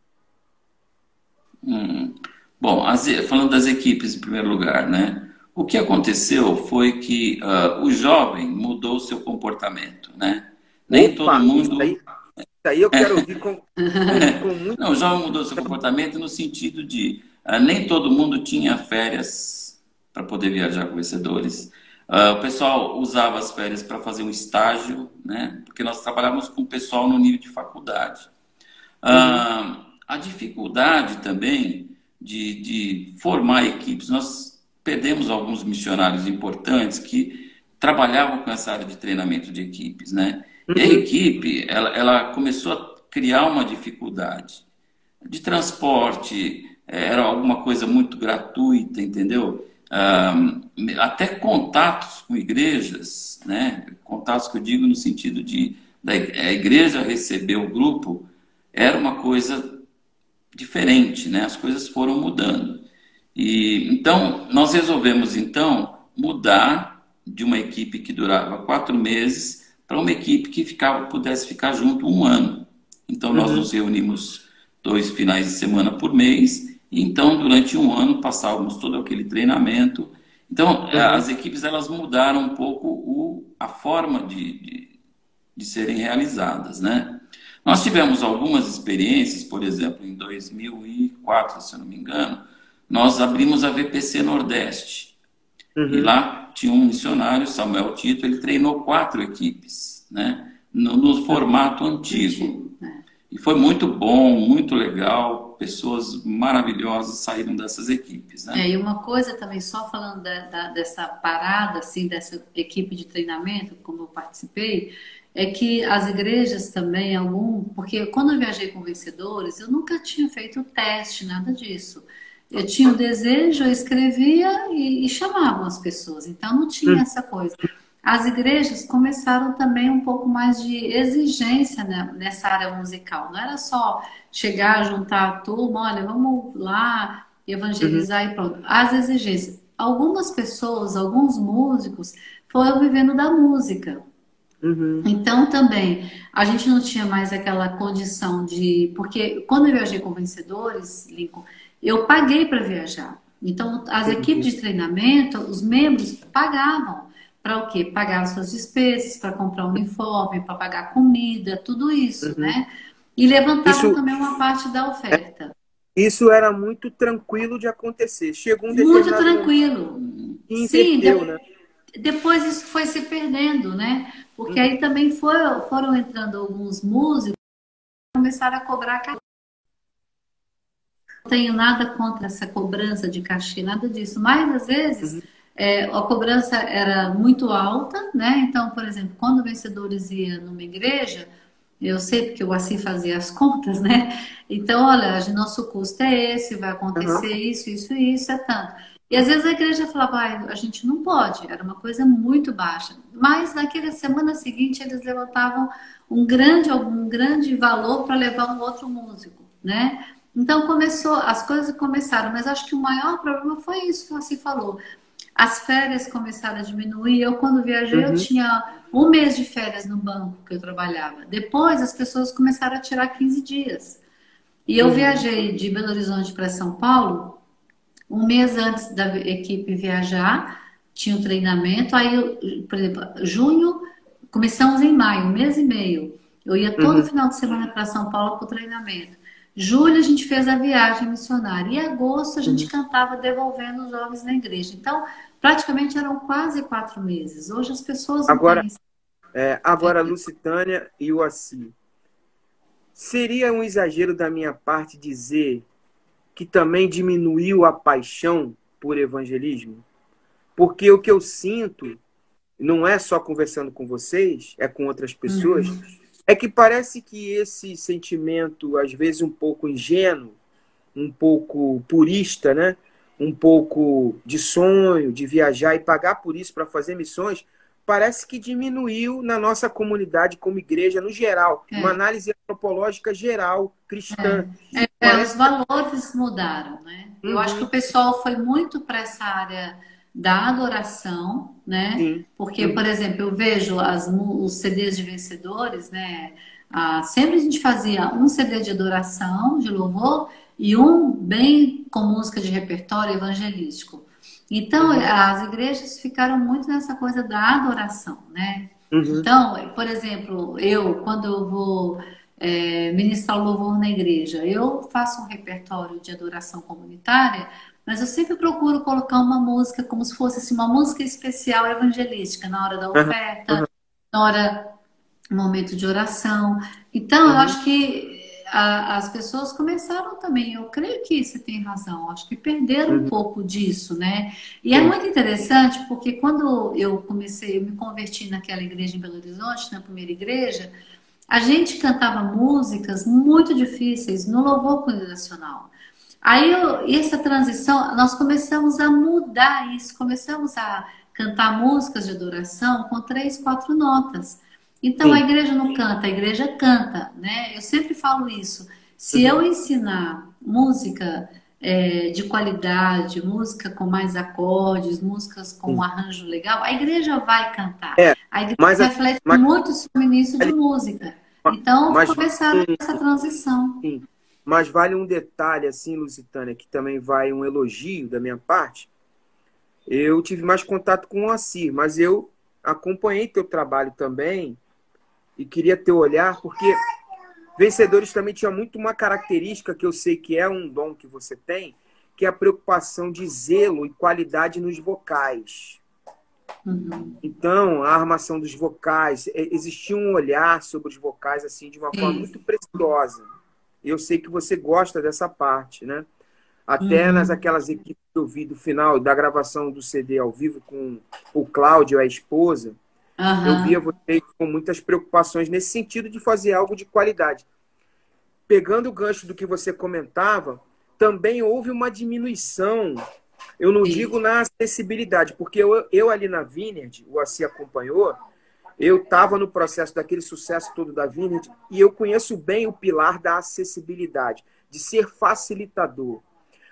Hum. Bom, as, falando das equipes em primeiro lugar, né? O que aconteceu foi que uh, o jovem mudou o seu comportamento, né? Nem Opa, todo mundo. Isso aí, isso aí eu quero ouvir com, com muito. Não, o jovem mudou seu comportamento no sentido de Uh, nem todo mundo tinha férias para poder viajar com vencedores. Uh, o pessoal usava as férias para fazer um estágio, né? Porque nós trabalhávamos com o pessoal no nível de faculdade. Uh, a dificuldade também de, de formar equipes. Nós perdemos alguns missionários importantes que trabalhavam com essa área de treinamento de equipes, né? E a uhum. equipe, ela, ela começou a criar uma dificuldade de transporte, era alguma coisa muito gratuita, entendeu? até contatos com igrejas, né? contatos que eu digo no sentido de da, a igreja receber o grupo, era uma coisa diferente, né? as coisas foram mudando. E Então, nós resolvemos então mudar de uma equipe que durava quatro meses para uma equipe que ficava, pudesse ficar junto um ano. Então, nós uhum. nos reunimos dois finais de semana por mês então, durante um ano, passávamos todo aquele treinamento. Então, uhum. as equipes elas mudaram um pouco o, a forma de, de, de, serem realizadas, né? Nós tivemos algumas experiências, por exemplo, em 2004, se eu não me engano, nós abrimos a VPC Nordeste. Uhum. E lá tinha um missionário, Samuel Tito, ele treinou quatro equipes, né? No, no formato antigo. É. E foi muito bom, muito legal pessoas maravilhosas saíram dessas equipes. Né? É, e uma coisa também, só falando da, da, dessa parada, assim, dessa equipe de treinamento, como eu participei, é que as igrejas também, algum, porque quando eu viajei com vencedores, eu nunca tinha feito teste, nada disso. Eu tinha o um desejo, eu escrevia e, e chamavam as pessoas, então não tinha hum. essa coisa as igrejas começaram também um pouco mais de exigência né, nessa área musical. Não era só chegar, juntar a turma, olha, vamos lá evangelizar uhum. e pronto. As exigências. Algumas pessoas, alguns músicos foram vivendo da música. Uhum. Então também a gente não tinha mais aquela condição de. Porque quando eu viajei com vencedores, Lincoln, eu paguei para viajar. Então as equipes de treinamento, os membros pagavam para o quê? Pagar as suas despesas, para comprar um uniforme, para pagar comida, tudo isso, uhum. né? E levantavam isso... também uma parte da oferta. Isso era muito tranquilo de acontecer. Chegou um Muito tranquilo. Sim, de... né? depois isso foi se perdendo, né? Porque uhum. aí também foram, foram entrando alguns músicos começaram a cobrar cachê. Não tenho nada contra essa cobrança de cachê, nada disso. Mas às vezes uhum. É, a cobrança era muito alta, né? Então, por exemplo, quando vencedores ia numa igreja, eu sei porque o Assi fazia as contas, né? Então, olha, nosso custo é esse, vai acontecer uhum. isso, isso, isso, é tanto. E às vezes a igreja falava, ah, a gente não pode, era uma coisa muito baixa. Mas naquela semana seguinte eles levantavam um grande, um grande valor para levar um outro músico, né? Então começou, as coisas começaram, mas acho que o maior problema foi isso que você falou. As férias começaram a diminuir. Eu, quando viajei, uhum. eu tinha um mês de férias no banco que eu trabalhava. Depois, as pessoas começaram a tirar 15 dias. E eu uhum. viajei de Belo Horizonte para São Paulo um mês antes da equipe viajar. Tinha um treinamento. Aí, eu, por exemplo, junho, começamos em maio, um mês e meio. Eu ia todo uhum. final de semana para São Paulo para o treinamento. Julho a gente fez a viagem missionária. E agosto a gente uhum. cantava devolvendo os jovens na igreja. Então, praticamente eram quase quatro meses. Hoje as pessoas não agora, têm... é, agora, Lucitânia e o Assi. Seria um exagero da minha parte dizer que também diminuiu a paixão por evangelismo? Porque o que eu sinto, não é só conversando com vocês, é com outras pessoas, uhum. é que parece que esse sentimento, às vezes um pouco ingênuo, um pouco purista, né? Um pouco de sonho, de viajar e pagar por isso para fazer missões, parece que diminuiu na nossa comunidade como igreja no geral. É. Uma análise antropológica geral, cristã. É. É, os valores mudaram, né? Uhum. Eu acho que o pessoal foi muito para essa área da adoração, né? Sim. Porque, por exemplo, eu vejo as, os CDs de vencedores, né? Ah, sempre a gente fazia um CD de adoração, de louvor, e um bem com música de repertório evangelístico. Então, uhum. as igrejas ficaram muito nessa coisa da adoração, né? Uhum. Então, por exemplo, eu, quando eu vou é, ministrar o louvor na igreja, eu faço um repertório de adoração comunitária, mas eu sempre procuro colocar uma música como se fosse assim, uma música especial evangelística na hora da oferta, uhum. na hora momento de oração. Então, eu uhum. acho que a, as pessoas começaram também, eu creio que você tem razão, acho que perderam uhum. um pouco disso, né? E é muito interessante porque quando eu comecei, eu me converti naquela igreja em Belo Horizonte, na primeira igreja, a gente cantava músicas muito difíceis no louvor congregacional. Aí eu, essa transição, nós começamos a mudar isso, começamos a cantar músicas de adoração com três, quatro notas. Então Sim. a igreja não canta, a igreja canta, né? Eu sempre falo isso. Se uhum. eu ensinar música é, de qualidade, música com mais acordes, músicas com um arranjo legal, a igreja vai cantar. É, a igreja mas, reflete mas, muito sobre o início de música. Então, mas, começaram sim, essa transição. Sim. Mas vale um detalhe, assim, Lusitânia, que também vai um elogio da minha parte. Eu tive mais contato com o Assir, mas eu acompanhei teu trabalho também e queria teu olhar, porque vencedores também tinha muito uma característica que eu sei que é um dom que você tem, que é a preocupação de zelo e qualidade nos vocais. Uhum. Então, a armação dos vocais, é, existia um olhar sobre os vocais assim de uma forma muito preciosa. Eu sei que você gosta dessa parte, né? Até uhum. nas aquelas equipes que eu vi do final da gravação do CD ao vivo com o Cláudio, a esposa, Uhum. Eu via vocês com muitas preocupações nesse sentido de fazer algo de qualidade. Pegando o gancho do que você comentava, também houve uma diminuição. Eu não Sim. digo na acessibilidade, porque eu, eu ali na Vineyard, o Assi acompanhou, eu estava no processo daquele sucesso todo da Vineyard e eu conheço bem o pilar da acessibilidade, de ser facilitador.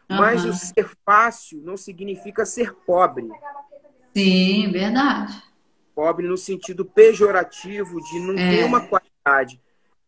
Uhum. Mas o ser fácil não significa ser pobre. Sim, verdade pobre no sentido pejorativo de não é. ter uma qualidade.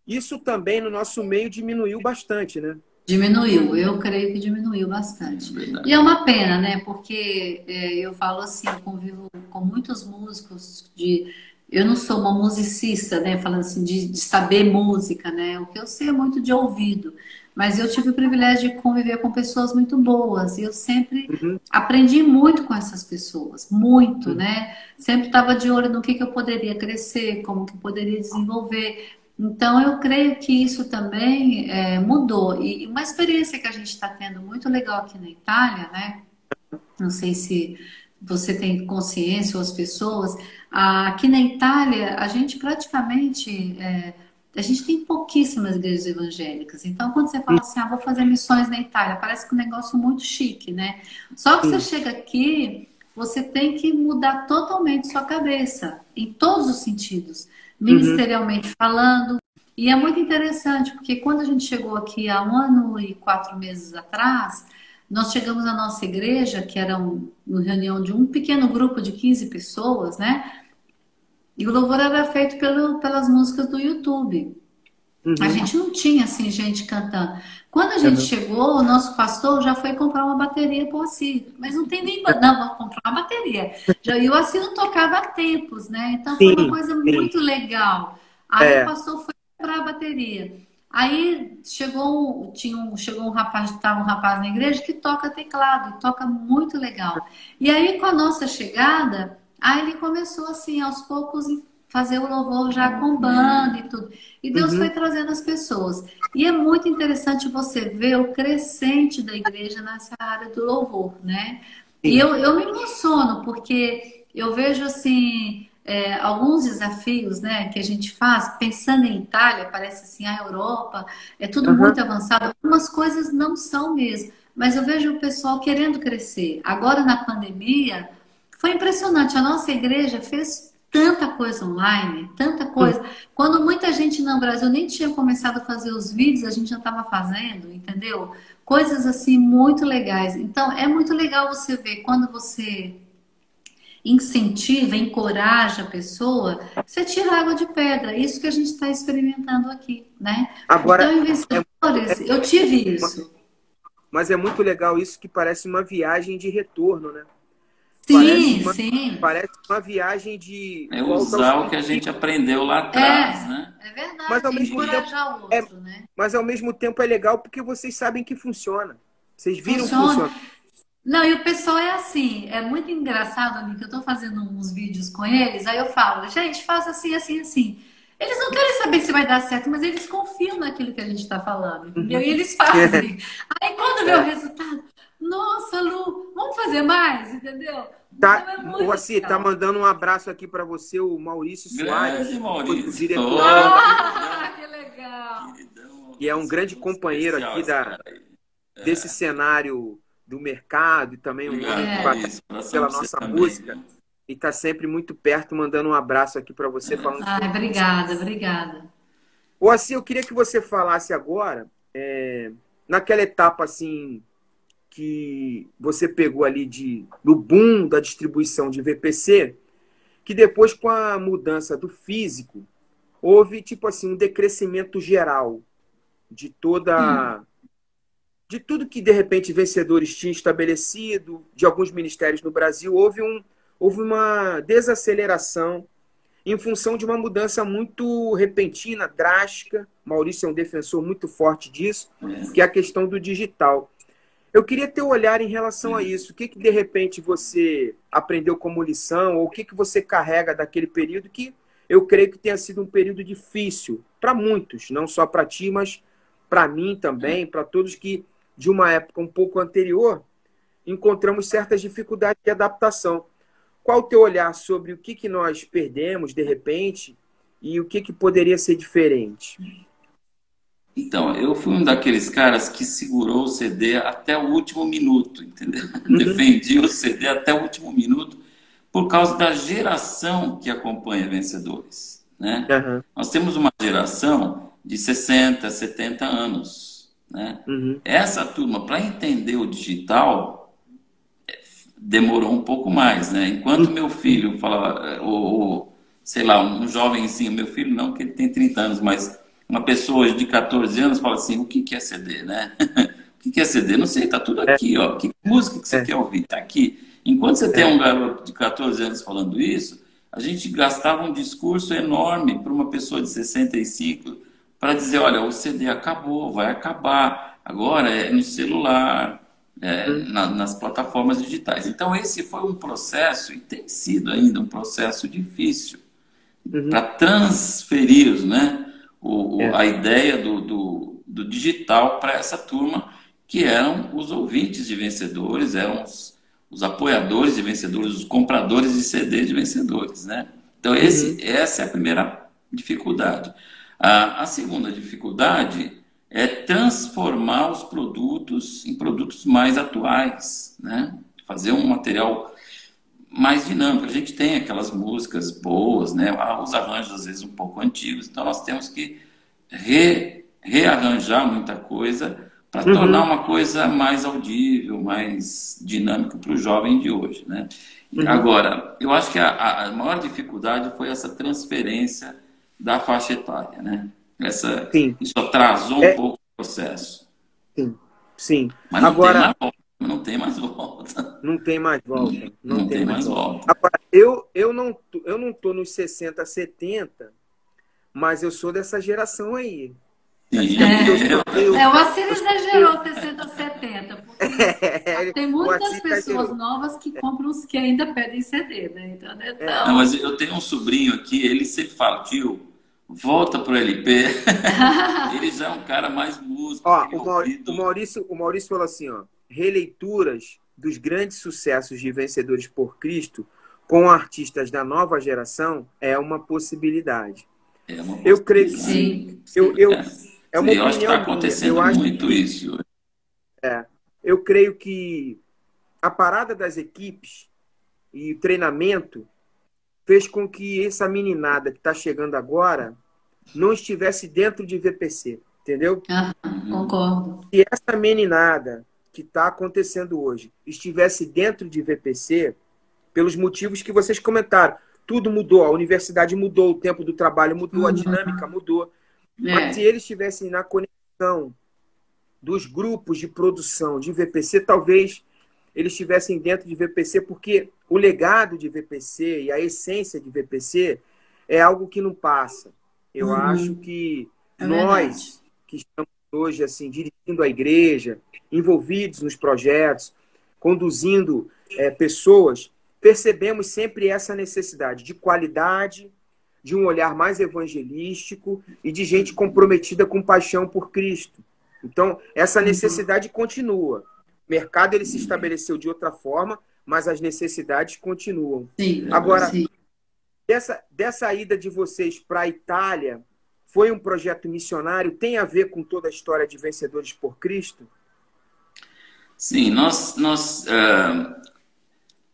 Isso também no nosso meio diminuiu bastante, né? Diminuiu, eu creio que diminuiu bastante. Verdade. E é uma pena, né? Porque é, eu falo assim, eu convivo com muitos músicos de. Eu não sou uma musicista, né? Falando assim, de, de saber música, né? O que eu sei é muito de ouvido. Mas eu tive o privilégio de conviver com pessoas muito boas e eu sempre uhum. aprendi muito com essas pessoas, muito, uhum. né? Sempre estava de olho no que, que eu poderia crescer, como que eu poderia desenvolver. Então, eu creio que isso também é, mudou. E uma experiência que a gente está tendo muito legal aqui na Itália, né? Não sei se você tem consciência ou as pessoas. Aqui na Itália, a gente praticamente. É, a gente tem pouquíssimas igrejas evangélicas. Então, quando você fala assim, ah, vou fazer missões na Itália, parece que um negócio muito chique, né? Só que você chega aqui, você tem que mudar totalmente sua cabeça, em todos os sentidos ministerialmente uhum. falando. E é muito interessante, porque quando a gente chegou aqui há um ano e quatro meses atrás, nós chegamos à nossa igreja, que era um, uma reunião de um pequeno grupo de 15 pessoas, né? E o louvor era feito pelo, pelas músicas do YouTube. Uhum. A gente não tinha, assim, gente cantando. Quando a gente uhum. chegou, o nosso pastor já foi comprar uma bateria para o Assir. Mas não tem nem. Não, vamos comprar uma bateria. Já, e o Assir não tocava há tempos, né? Então sim, foi uma coisa sim. muito legal. Aí é. o pastor foi comprar a bateria. Aí chegou, tinha um, chegou um rapaz, estava um rapaz na igreja que toca teclado, e toca muito legal. E aí, com a nossa chegada, aí ele começou assim, aos poucos, fazer o louvor já com banda e tudo. E Deus uhum. foi trazendo as pessoas. E é muito interessante você ver o crescente da igreja nessa área do louvor, né? E eu, eu me emociono, porque eu vejo assim. É, alguns desafios né, que a gente faz, pensando em Itália, parece assim, a Europa, é tudo uhum. muito avançado. Algumas coisas não são mesmo, mas eu vejo o pessoal querendo crescer. Agora, na pandemia, foi impressionante. A nossa igreja fez tanta coisa online, tanta coisa. Quando muita gente no Brasil nem tinha começado a fazer os vídeos, a gente já estava fazendo, entendeu? Coisas assim muito legais. Então é muito legal você ver quando você incentiva, encoraja a pessoa, você tira água de pedra. Isso que a gente está experimentando aqui, né? Agora, então, investidores, é, é, eu tive isso. Mas é muito legal isso que parece uma viagem de retorno, né? Sim, parece uma, sim. Parece uma viagem de. É usar o que a gente aprendeu lá atrás, é, né? É verdade. Mas ao, mesmo tempo, outro, é, né? mas ao mesmo tempo é legal porque vocês sabem que funciona. Vocês viram funciona. que funciona. Não, e o pessoal é assim, é muito engraçado, amigo, que eu tô fazendo uns vídeos com eles, aí eu falo, gente, faça assim, assim, assim. Eles não querem saber se vai dar certo, mas eles confiam naquilo que a gente está falando, entendeu? E eles fazem. Aí quando vê o resultado, nossa, Lu, vamos fazer mais, entendeu? Tá, então é Assi, tá mandando um abraço aqui para você, o Maurício Soares. Grande Maurício. Diretor. Ah, que legal. E é um grande companheiro aqui da, é. desse cenário do mercado e também um que participa pela nossa música. E tá sempre muito perto, mandando um abraço aqui para você. falando Ai, obrigada, obrigada. O Assi, eu queria que você falasse agora, é, naquela etapa assim que você pegou ali de, do boom da distribuição de VPC, que depois, com a mudança do físico, houve, tipo assim, um decrescimento geral de toda. Hum. De tudo que, de repente, vencedores tinham estabelecido, de alguns ministérios no Brasil, houve, um, houve uma desaceleração em função de uma mudança muito repentina, drástica. Maurício é um defensor muito forte disso, é. que é a questão do digital. Eu queria ter um olhar em relação a isso. O que, que de repente você aprendeu como lição, ou o que, que você carrega daquele período que eu creio que tenha sido um período difícil para muitos, não só para ti, mas para mim também, para todos que de uma época um pouco anterior encontramos certas dificuldades de adaptação. Qual o teu olhar sobre o que, que nós perdemos de repente e o que, que poderia ser diferente? Então, eu fui um daqueles caras que segurou o CD até o último minuto, entendeu? Uhum. Defendi o CD até o último minuto por causa da geração que acompanha vencedores, né? Uhum. Nós temos uma geração de 60, 70 anos, né? Uhum. Essa turma, para entender o digital, demorou um pouco mais, né? Enquanto uhum. meu filho fala, ou, ou sei lá, um jovenzinho, meu filho não, que ele tem 30 anos, mas uma pessoa de 14 anos fala assim, o que, que é CD, né? o que, é CD? Não sei, tá tudo aqui, ó. Que música que você é. quer ouvir? Tá aqui. Enquanto você tem é. um garoto de 14 anos falando isso, a gente gastava um discurso enorme para uma pessoa de 65 para dizer, olha, o CD acabou, vai acabar, agora é no celular, é, uhum. na, nas plataformas digitais. Então, esse foi um processo, e tem sido ainda um processo difícil, uhum. para transferir né, o, o, é. a ideia do, do, do digital para essa turma, que eram os ouvintes de vencedores, eram os, os apoiadores de vencedores, os compradores de CD de vencedores. Né? Então, esse, uhum. essa é a primeira dificuldade. A, a segunda dificuldade é transformar os produtos em produtos mais atuais, né? Fazer um material mais dinâmico. A gente tem aquelas músicas boas, né? Ah, os arranjos às vezes um pouco antigos, então nós temos que re, rearranjar muita coisa para uhum. tornar uma coisa mais audível, mais dinâmica para o jovem de hoje, né? Uhum. Agora, eu acho que a, a maior dificuldade foi essa transferência da faixa etária, né? Essa, sim. Isso atrasou é... um pouco o processo. Sim, sim. Mas não Agora... tem mais volta. Não tem mais volta. Não tem mais volta. Não, não tem, tem, mais volta. volta. Agora, eu, eu, não, eu não tô nos 60, 70, mas eu sou dessa geração aí. Sim. É, eu, é, o Assir exagerou 60, 70. Porque é, tem muitas pessoas novas que compram os que ainda pedem CD, né? Então, é, então... Não, mas eu tenho um sobrinho aqui, ele sempre fala, tio, volta pro LP. ele já é um cara mais músico. Ó, o, Maurício, o, Maurício, o Maurício falou assim, ó, releituras dos grandes sucessos de Vencedores por Cristo com artistas da nova geração é uma possibilidade. É uma possibilidade. Eu creio que sim. Eu, eu, é, é uma eu acho que está acontecendo muito que, isso. É, eu creio que a parada das equipes e o treinamento fez com que essa meninada que está chegando agora não estivesse dentro de VPC, entendeu? Ah, concordo. Se essa meninada que está acontecendo hoje estivesse dentro de VPC, pelos motivos que vocês comentaram, tudo mudou, a universidade mudou, o tempo do trabalho mudou, uhum. a dinâmica mudou. É. Mas se eles estivessem na conexão dos grupos de produção de VPC, talvez eles estivessem dentro de VPC, porque o legado de VPC e a essência de VPC é algo que não passa. Eu uhum. acho que é nós verdade. que estamos hoje assim dirigindo a igreja, envolvidos nos projetos, conduzindo é, pessoas, percebemos sempre essa necessidade de qualidade, de um olhar mais evangelístico e de gente comprometida com paixão por Cristo. Então, essa necessidade continua. O mercado ele se estabeleceu de outra forma, mas as necessidades continuam. Sim, Agora, sim. Dessa, dessa ida de vocês para a Itália, foi um projeto missionário? Tem a ver com toda a história de Vencedores por Cristo? Sim, nós, nós uh,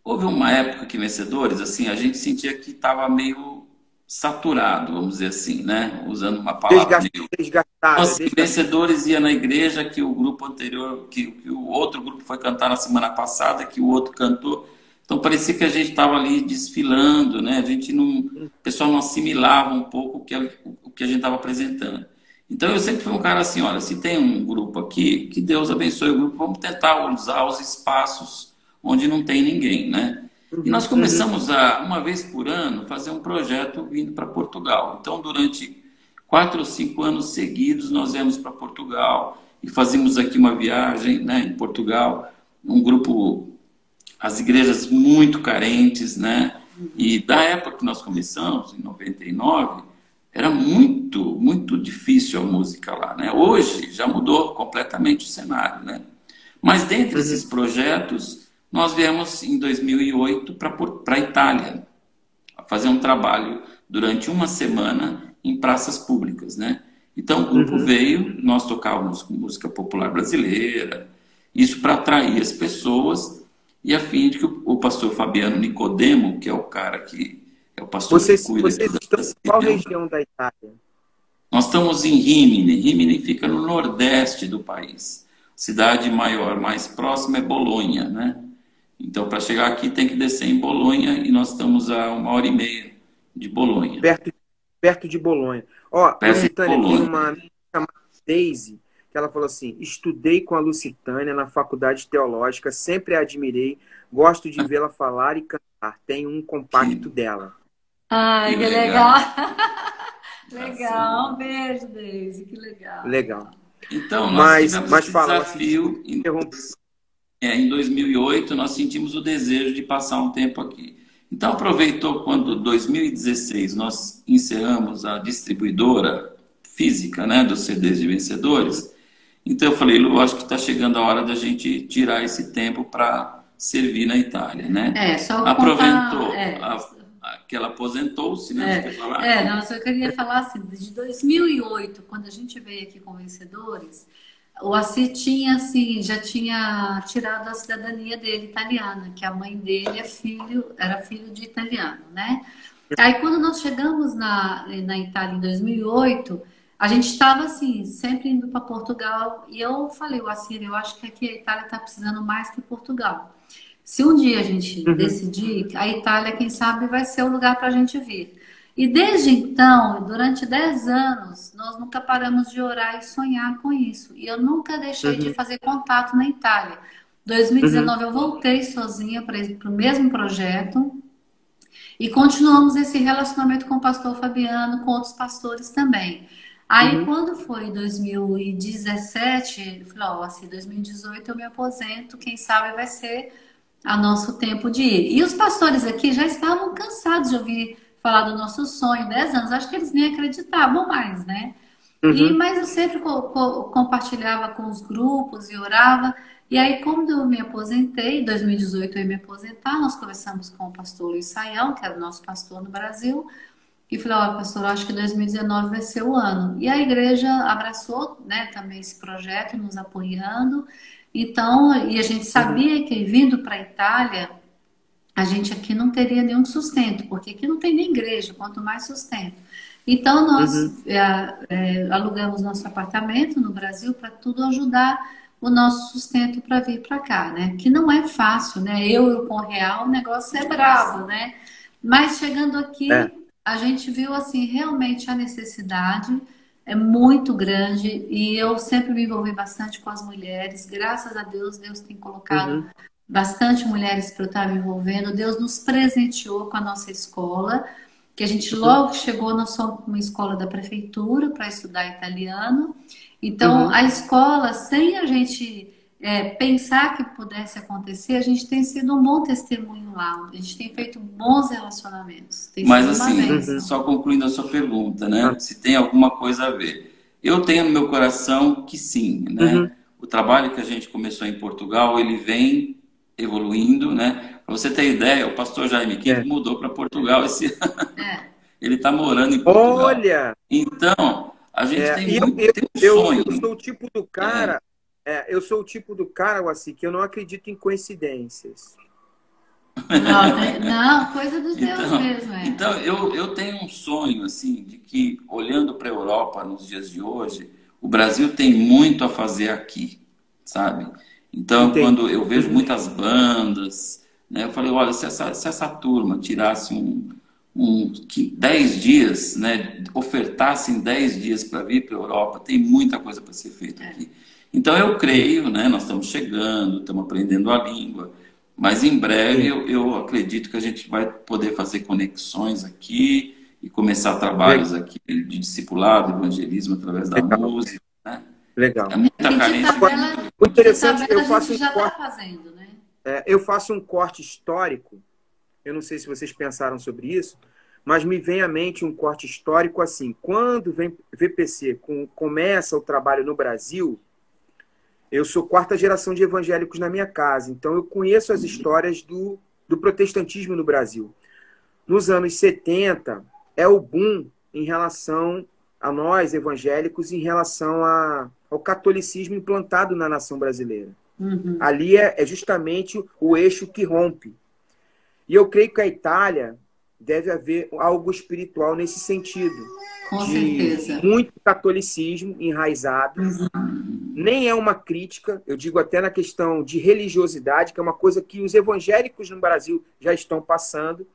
houve uma época que Vencedores, assim, a gente sentia que estava meio saturado, vamos dizer assim, né? Usando uma palavra desgastado. Os vencedores ia na igreja que o grupo anterior, que, que, o outro grupo foi cantar na semana passada, que o outro cantou. Então parecia que a gente estava ali desfilando, né? A gente não, o pessoal não assimilava um pouco o que, o que a gente estava apresentando. Então eu sempre fui um cara assim, olha, se tem um grupo aqui, que Deus abençoe o grupo, vamos tentar usar os espaços onde não tem ninguém, né? E nós começamos a, uma vez por ano, fazer um projeto vindo para Portugal. Então, durante quatro ou cinco anos seguidos, nós viemos para Portugal e fazíamos aqui uma viagem né, em Portugal, um grupo, as igrejas muito carentes, né? E da época que nós começamos, em 99, era muito, muito difícil a música lá, né? Hoje já mudou completamente o cenário, né? Mas dentre esses projetos, nós viemos em 2008 para a Itália, fazer um trabalho durante uma semana em praças públicas, né? Então o grupo uhum. veio, nós tocávamos música popular brasileira, isso para atrair as pessoas e a fim de que o, pastor Fabiano Nicodemo, que é o cara que é o pastor vocês, que cuida vocês estão em qual região da Itália? Nós estamos em Rimini. Rimini fica no nordeste do país. Cidade maior, mais próxima é Bolonha, né? Então, para chegar aqui, tem que descer em Bolonha e nós estamos a uma hora e meia de Bolonha. Perto, perto de Bolonha. Ó, Lucitânia tem uma chamada Daisy, que ela falou assim: estudei com a Lucitânia na faculdade teológica, sempre a admirei, gosto de vê-la falar e cantar. Tem um compacto dela. Ai, que, legal. legal. Um beijo, Daisy, que legal. Legal. Então, nós mas, tivemos mas esse fala, desafio. É, em 2008, nós sentimos o desejo de passar um tempo aqui. Então, aproveitou quando 2016 nós encerramos a distribuidora física né, dos CDs de vencedores. Então, eu falei, Lu, acho que está chegando a hora da gente tirar esse tempo para servir na Itália, né? É, só Aproveitou contar, é. a, que ela aposentou-se, né? É, é, não, eu queria falar assim, de 2008, quando a gente veio aqui com vencedores, o Assi tinha assim, já tinha tirado a cidadania dele italiana, que a mãe dele é filho, era filho de italiano, né? Aí quando nós chegamos na, na Itália em 2008, a gente estava assim, sempre indo para Portugal, e eu falei, o Assir, eu acho que aqui a Itália está precisando mais que Portugal. Se um dia a gente Uhum. decidir, a Itália, quem sabe, vai ser o lugar para a gente vir. E desde então, durante 10 anos, nós nunca paramos de orar e sonhar com isso. E eu nunca deixei de fazer contato na Itália. 2019 eu voltei sozinha para o mesmo projeto e continuamos esse relacionamento com o pastor Fabiano, com outros pastores também. Aí, Uhum. quando foi 2017, eu falei, ó, assim, 2018 eu me aposento, quem sabe vai ser a nosso tempo de ir. E os pastores aqui já estavam cansados de ouvir falar do nosso sonho, 10 anos, acho que eles nem acreditavam mais, né? E, Uhum. mas eu sempre co- co- compartilhava com os grupos e orava. E aí, quando eu me aposentei, em 2018 eu ia me aposentar, nós conversamos com o pastor Luiz Saião, que era o nosso pastor no Brasil, e falei, ó, pastor, eu acho que 2019 vai ser o ano. E a igreja abraçou, né, também esse projeto, nos apoiando. Então, e a gente sabia que vindo para a Itália, a gente aqui não teria nenhum sustento, porque aqui não tem nem igreja, quanto mais sustento. Então, nós é, é, alugamos nosso apartamento no Brasil para tudo ajudar o nosso sustento para vir para cá, né? Que não é fácil, né? Euro com real, o negócio é bravo, né? Mas chegando aqui, É. a gente viu assim realmente a necessidade é muito grande e eu sempre me envolvi bastante com as mulheres. Graças a Deus, Deus tem colocado Uhum. Bastante mulheres para eu estar me envolvendo. Deus nos presenteou com a nossa escola, que a gente logo chegou, nós somos uma escola da prefeitura para estudar italiano. Então, Uhum. a escola, sem a gente é, pensar que pudesse acontecer, a gente tem sido um bom testemunho lá. A gente tem feito bons relacionamentos. Tem Mas assim, só concluindo a sua pergunta, né? Ah. Se tem alguma coisa a ver. Eu tenho no meu coração que sim, né? Uhum. O trabalho que a gente começou em Portugal, ele vem evoluindo, né? Para você ter ideia, o pastor Jaime Quinto É. mudou para Portugal esse ano. É. Ele está morando em Portugal. Olha, Então, a gente é, tem eu, muito eu, tem um eu- sonho. eu sou o tipo do cara, é, eu sou o tipo do cara, assim, que eu não acredito em coincidências. Não, não, coisa dos Deus Então, mesmo, é. então eu, eu tenho um sonho assim de que olhando para a Europa nos dias de hoje, o Brasil tem muito a fazer aqui, sabe? Então Entendi. quando eu vejo muitas bandas, né, eu falei, olha, se essa, se essa turma tirasse um, um que- 10 dias, né, ofertassem 10 dias para vir para a Europa, tem muita coisa para ser feita aqui. Então eu creio, né, nós estamos chegando, estamos aprendendo a língua, mas em breve eu, eu acredito que a gente vai poder fazer conexões aqui e começar trabalhos aqui de discipulado, evangelismo através da música. Legal. É muita E de carência. tabela, O interessante, eu a faço um está corte, fazendo, né? é, eu faço um corte histórico. Eu não sei se vocês pensaram sobre isso, mas me vem à mente um corte histórico assim. Quando vem VPC com- começa o trabalho no Brasil, eu sou quarta geração de evangélicos na minha casa, então eu conheço as histórias do, do protestantismo no Brasil. Nos anos 70, é o boom em relação a nós, evangélicos, em relação a, ao catolicismo implantado na nação brasileira. Uhum. Ali é, é justamente o eixo que rompe. E eu creio que a Itália deve haver algo espiritual nesse sentido. Com de certeza. muito catolicismo enraizado. Uhum. Nem é uma crítica, eu digo até na questão de religiosidade, que é uma coisa que os evangélicos no Brasil já estão passando,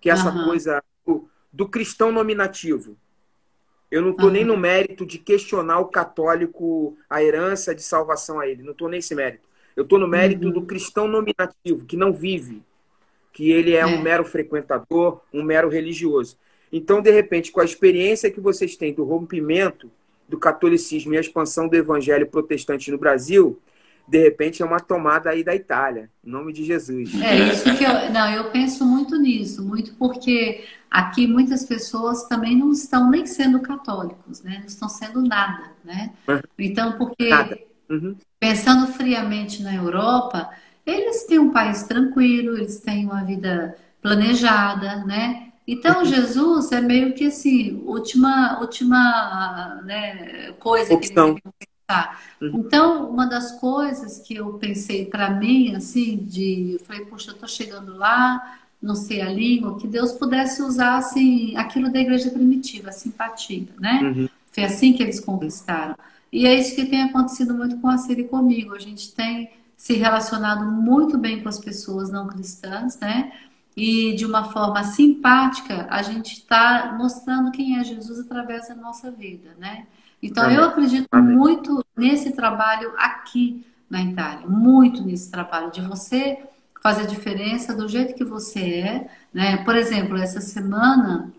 que é essa Aham. coisa do, do cristão nominativo. Eu não estou nem no mérito de questionar o católico, a herança de salvação a ele. Não estou nesse mérito. Eu estou no mérito uhum. do cristão nominativo, que não vive, que ele é, é um mero frequentador, um mero religioso. Então, de repente, com a experiência que vocês têm do rompimento do catolicismo e a expansão do evangelho protestante no Brasil, de repente é uma tomada aí da Itália, em nome de Jesus. É isso que eu, não, eu penso muito nisso, muito porque aqui muitas pessoas também não estão nem sendo católicos, né? Não estão sendo nada, né? Então, porque uhum. pensando friamente na Europa, eles têm um país tranquilo, eles têm uma vida planejada, né? Então, Jesus é meio que assim, última, última né, coisa Opção. que. Uhum. Então, uma das coisas que eu pensei para mim, assim, de. Eu falei, poxa, eu estou chegando lá, não sei a língua, que Deus pudesse usar, assim, aquilo da igreja primitiva, a simpatia, né? Uhum. Foi assim que eles conquistaram. E é isso que tem acontecido muito com a Siri e comigo. A gente tem se relacionado muito bem com as pessoas não cristãs, né? e de uma forma simpática, a gente está mostrando quem é Jesus através da nossa vida, né? Então, Amém. eu acredito Amém. muito nesse trabalho aqui na Itália, muito nesse trabalho de você fazer diferença do jeito que você é, né? Por exemplo, essa semana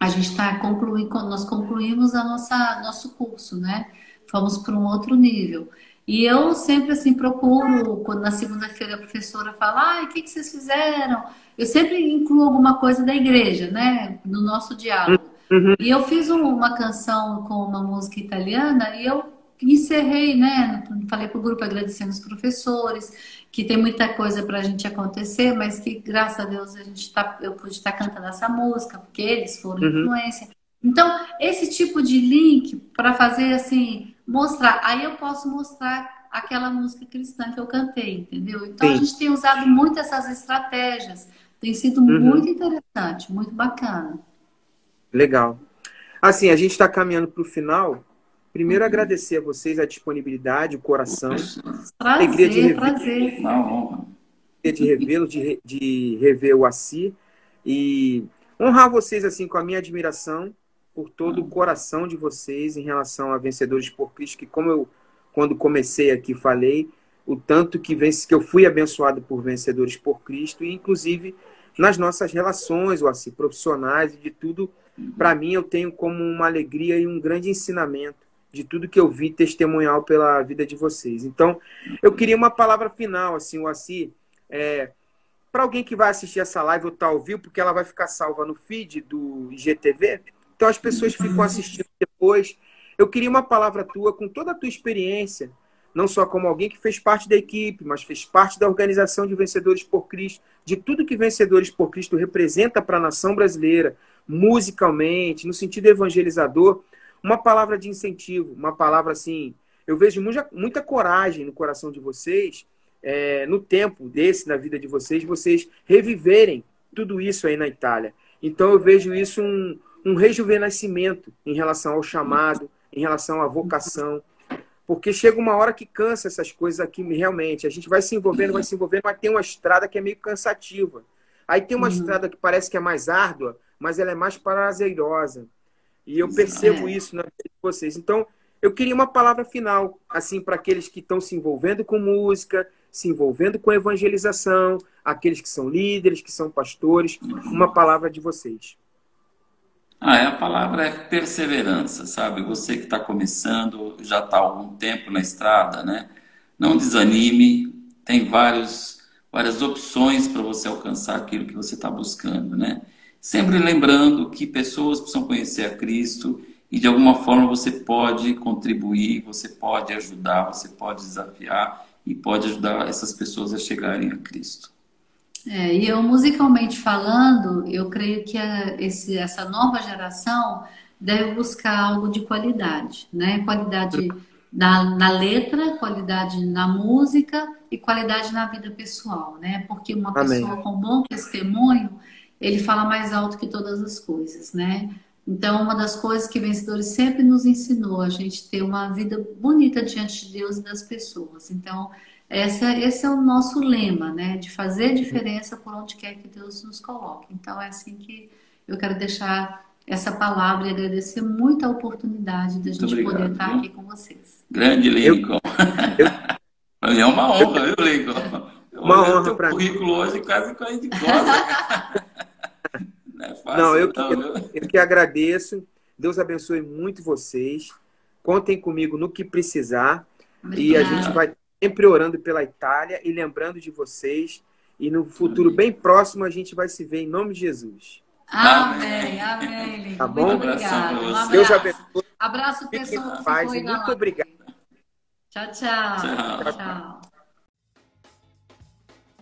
a gente está concluindo, nós concluímos a nossa nosso curso, né? Fomos para um outro nível. E eu sempre assim procuro, quando na segunda-feira a professora fala, ah, o que, que vocês fizeram? Eu sempre incluo alguma coisa da igreja, né? No nosso diálogo. Uhum. E eu fiz uma canção com uma música italiana e eu encerrei, né? Falei para o grupo agradecendo os professores, que tem muita coisa para a gente acontecer, mas que graças a Deus a gente tá, eu pude estar tá cantando essa música, porque eles foram uhum. influência. Então, esse tipo de link para fazer assim, mostrar, aí eu posso mostrar aquela música cristã que eu cantei, entendeu? Então Sim. a gente tem usado muito essas estratégias tem sido uhum. muito interessante, muito bacana. Legal. Assim, a gente está caminhando para o final. Primeiro, uhum. agradecer a vocês a disponibilidade, o coração. Prazer, alegria de rever, prazer. De revê-lo, de, de rever o Assi. E honrar vocês assim com a minha admiração por todo o uhum. coração de vocês em relação a Vencedores por Cristo, que como eu, quando comecei aqui, falei, o tanto que, vence, que eu fui abençoado por Vencedores por Cristo, e inclusive nas nossas relações, ou assim, profissionais e de tudo, para mim eu tenho como uma alegria e um grande ensinamento de tudo que eu vi testemunhal pela vida de vocês. Então, eu queria uma palavra final, assim, o Assi, é, para alguém que vai assistir essa live ou tá vivo, porque ela vai ficar salva no feed do IGTV, então as pessoas ficam assistindo depois. Eu queria uma palavra tua, com toda a tua experiência, não só como alguém que fez parte da equipe, mas fez parte da organização de Vencedores por Cristo, de tudo que Vencedores por Cristo representa para a nação brasileira, musicalmente, no sentido evangelizador, uma palavra de incentivo, uma palavra assim. Eu vejo muita, muita coragem no coração de vocês, é, no tempo desse, na vida de vocês, vocês reviverem tudo isso aí na Itália. Então eu vejo isso um, um rejuvenescimento em relação ao chamado, em relação à vocação, porque chega uma hora que cansa essas coisas aqui, realmente. A gente vai se envolvendo, vai se envolvendo, mas tem uma estrada que é meio cansativa. Aí tem uma uhum. estrada que parece que é mais árdua, mas ela é mais prazerosa. E eu percebo é. isso na vida de vocês. Então, eu queria uma palavra final, assim, para aqueles que estão se envolvendo com música, se envolvendo com evangelização, aqueles que são líderes, que são pastores, uma palavra de vocês. Ah, a palavra é perseverança, sabe? Você que está começando, já está algum tempo na estrada, né? Não desanime, tem vários, várias opções para você alcançar aquilo que você está buscando, né? Sempre lembrando que pessoas precisam conhecer a Cristo e de alguma forma você pode contribuir, você pode ajudar, você pode desafiar e pode ajudar essas pessoas a chegarem a Cristo. É, e eu, musicalmente falando, eu creio que a, esse, essa nova geração deve buscar algo de qualidade, né? Qualidade na, na, letra, qualidade na música e qualidade na vida pessoal, né? Porque uma Amém. pessoa com bom testemunho, ele fala mais alto que todas as coisas, né? Então, uma das coisas que Vencedores sempre nos ensinou, a gente ter uma vida bonita diante de Deus e das pessoas. Então, essa, esse é o nosso lema, né? De fazer diferença por onde quer que Deus nos coloque. Então é assim que eu quero deixar essa palavra e agradecer muito a oportunidade da gente obrigado, poder estar viu? aqui com vocês. Grande, Lincoln. Mim é uma honra, viu, Lincoln? Uma honra para mim. currículo hoje quase com a gente gosta. Não, é fácil, não, eu, não, eu, eu que agradeço. Deus abençoe muito vocês. Contem comigo no que precisar. Obrigada. E a gente vai sempre orando pela Itália e lembrando de vocês. E no futuro bem próximo a gente vai se ver em nome de Jesus. Amém, amém. Tá bom? Muito obrigado. Um abraço. Deus abençoe. Abraço, pessoal. Muito obrigado. Tchau, tchau. Tchau. tchau.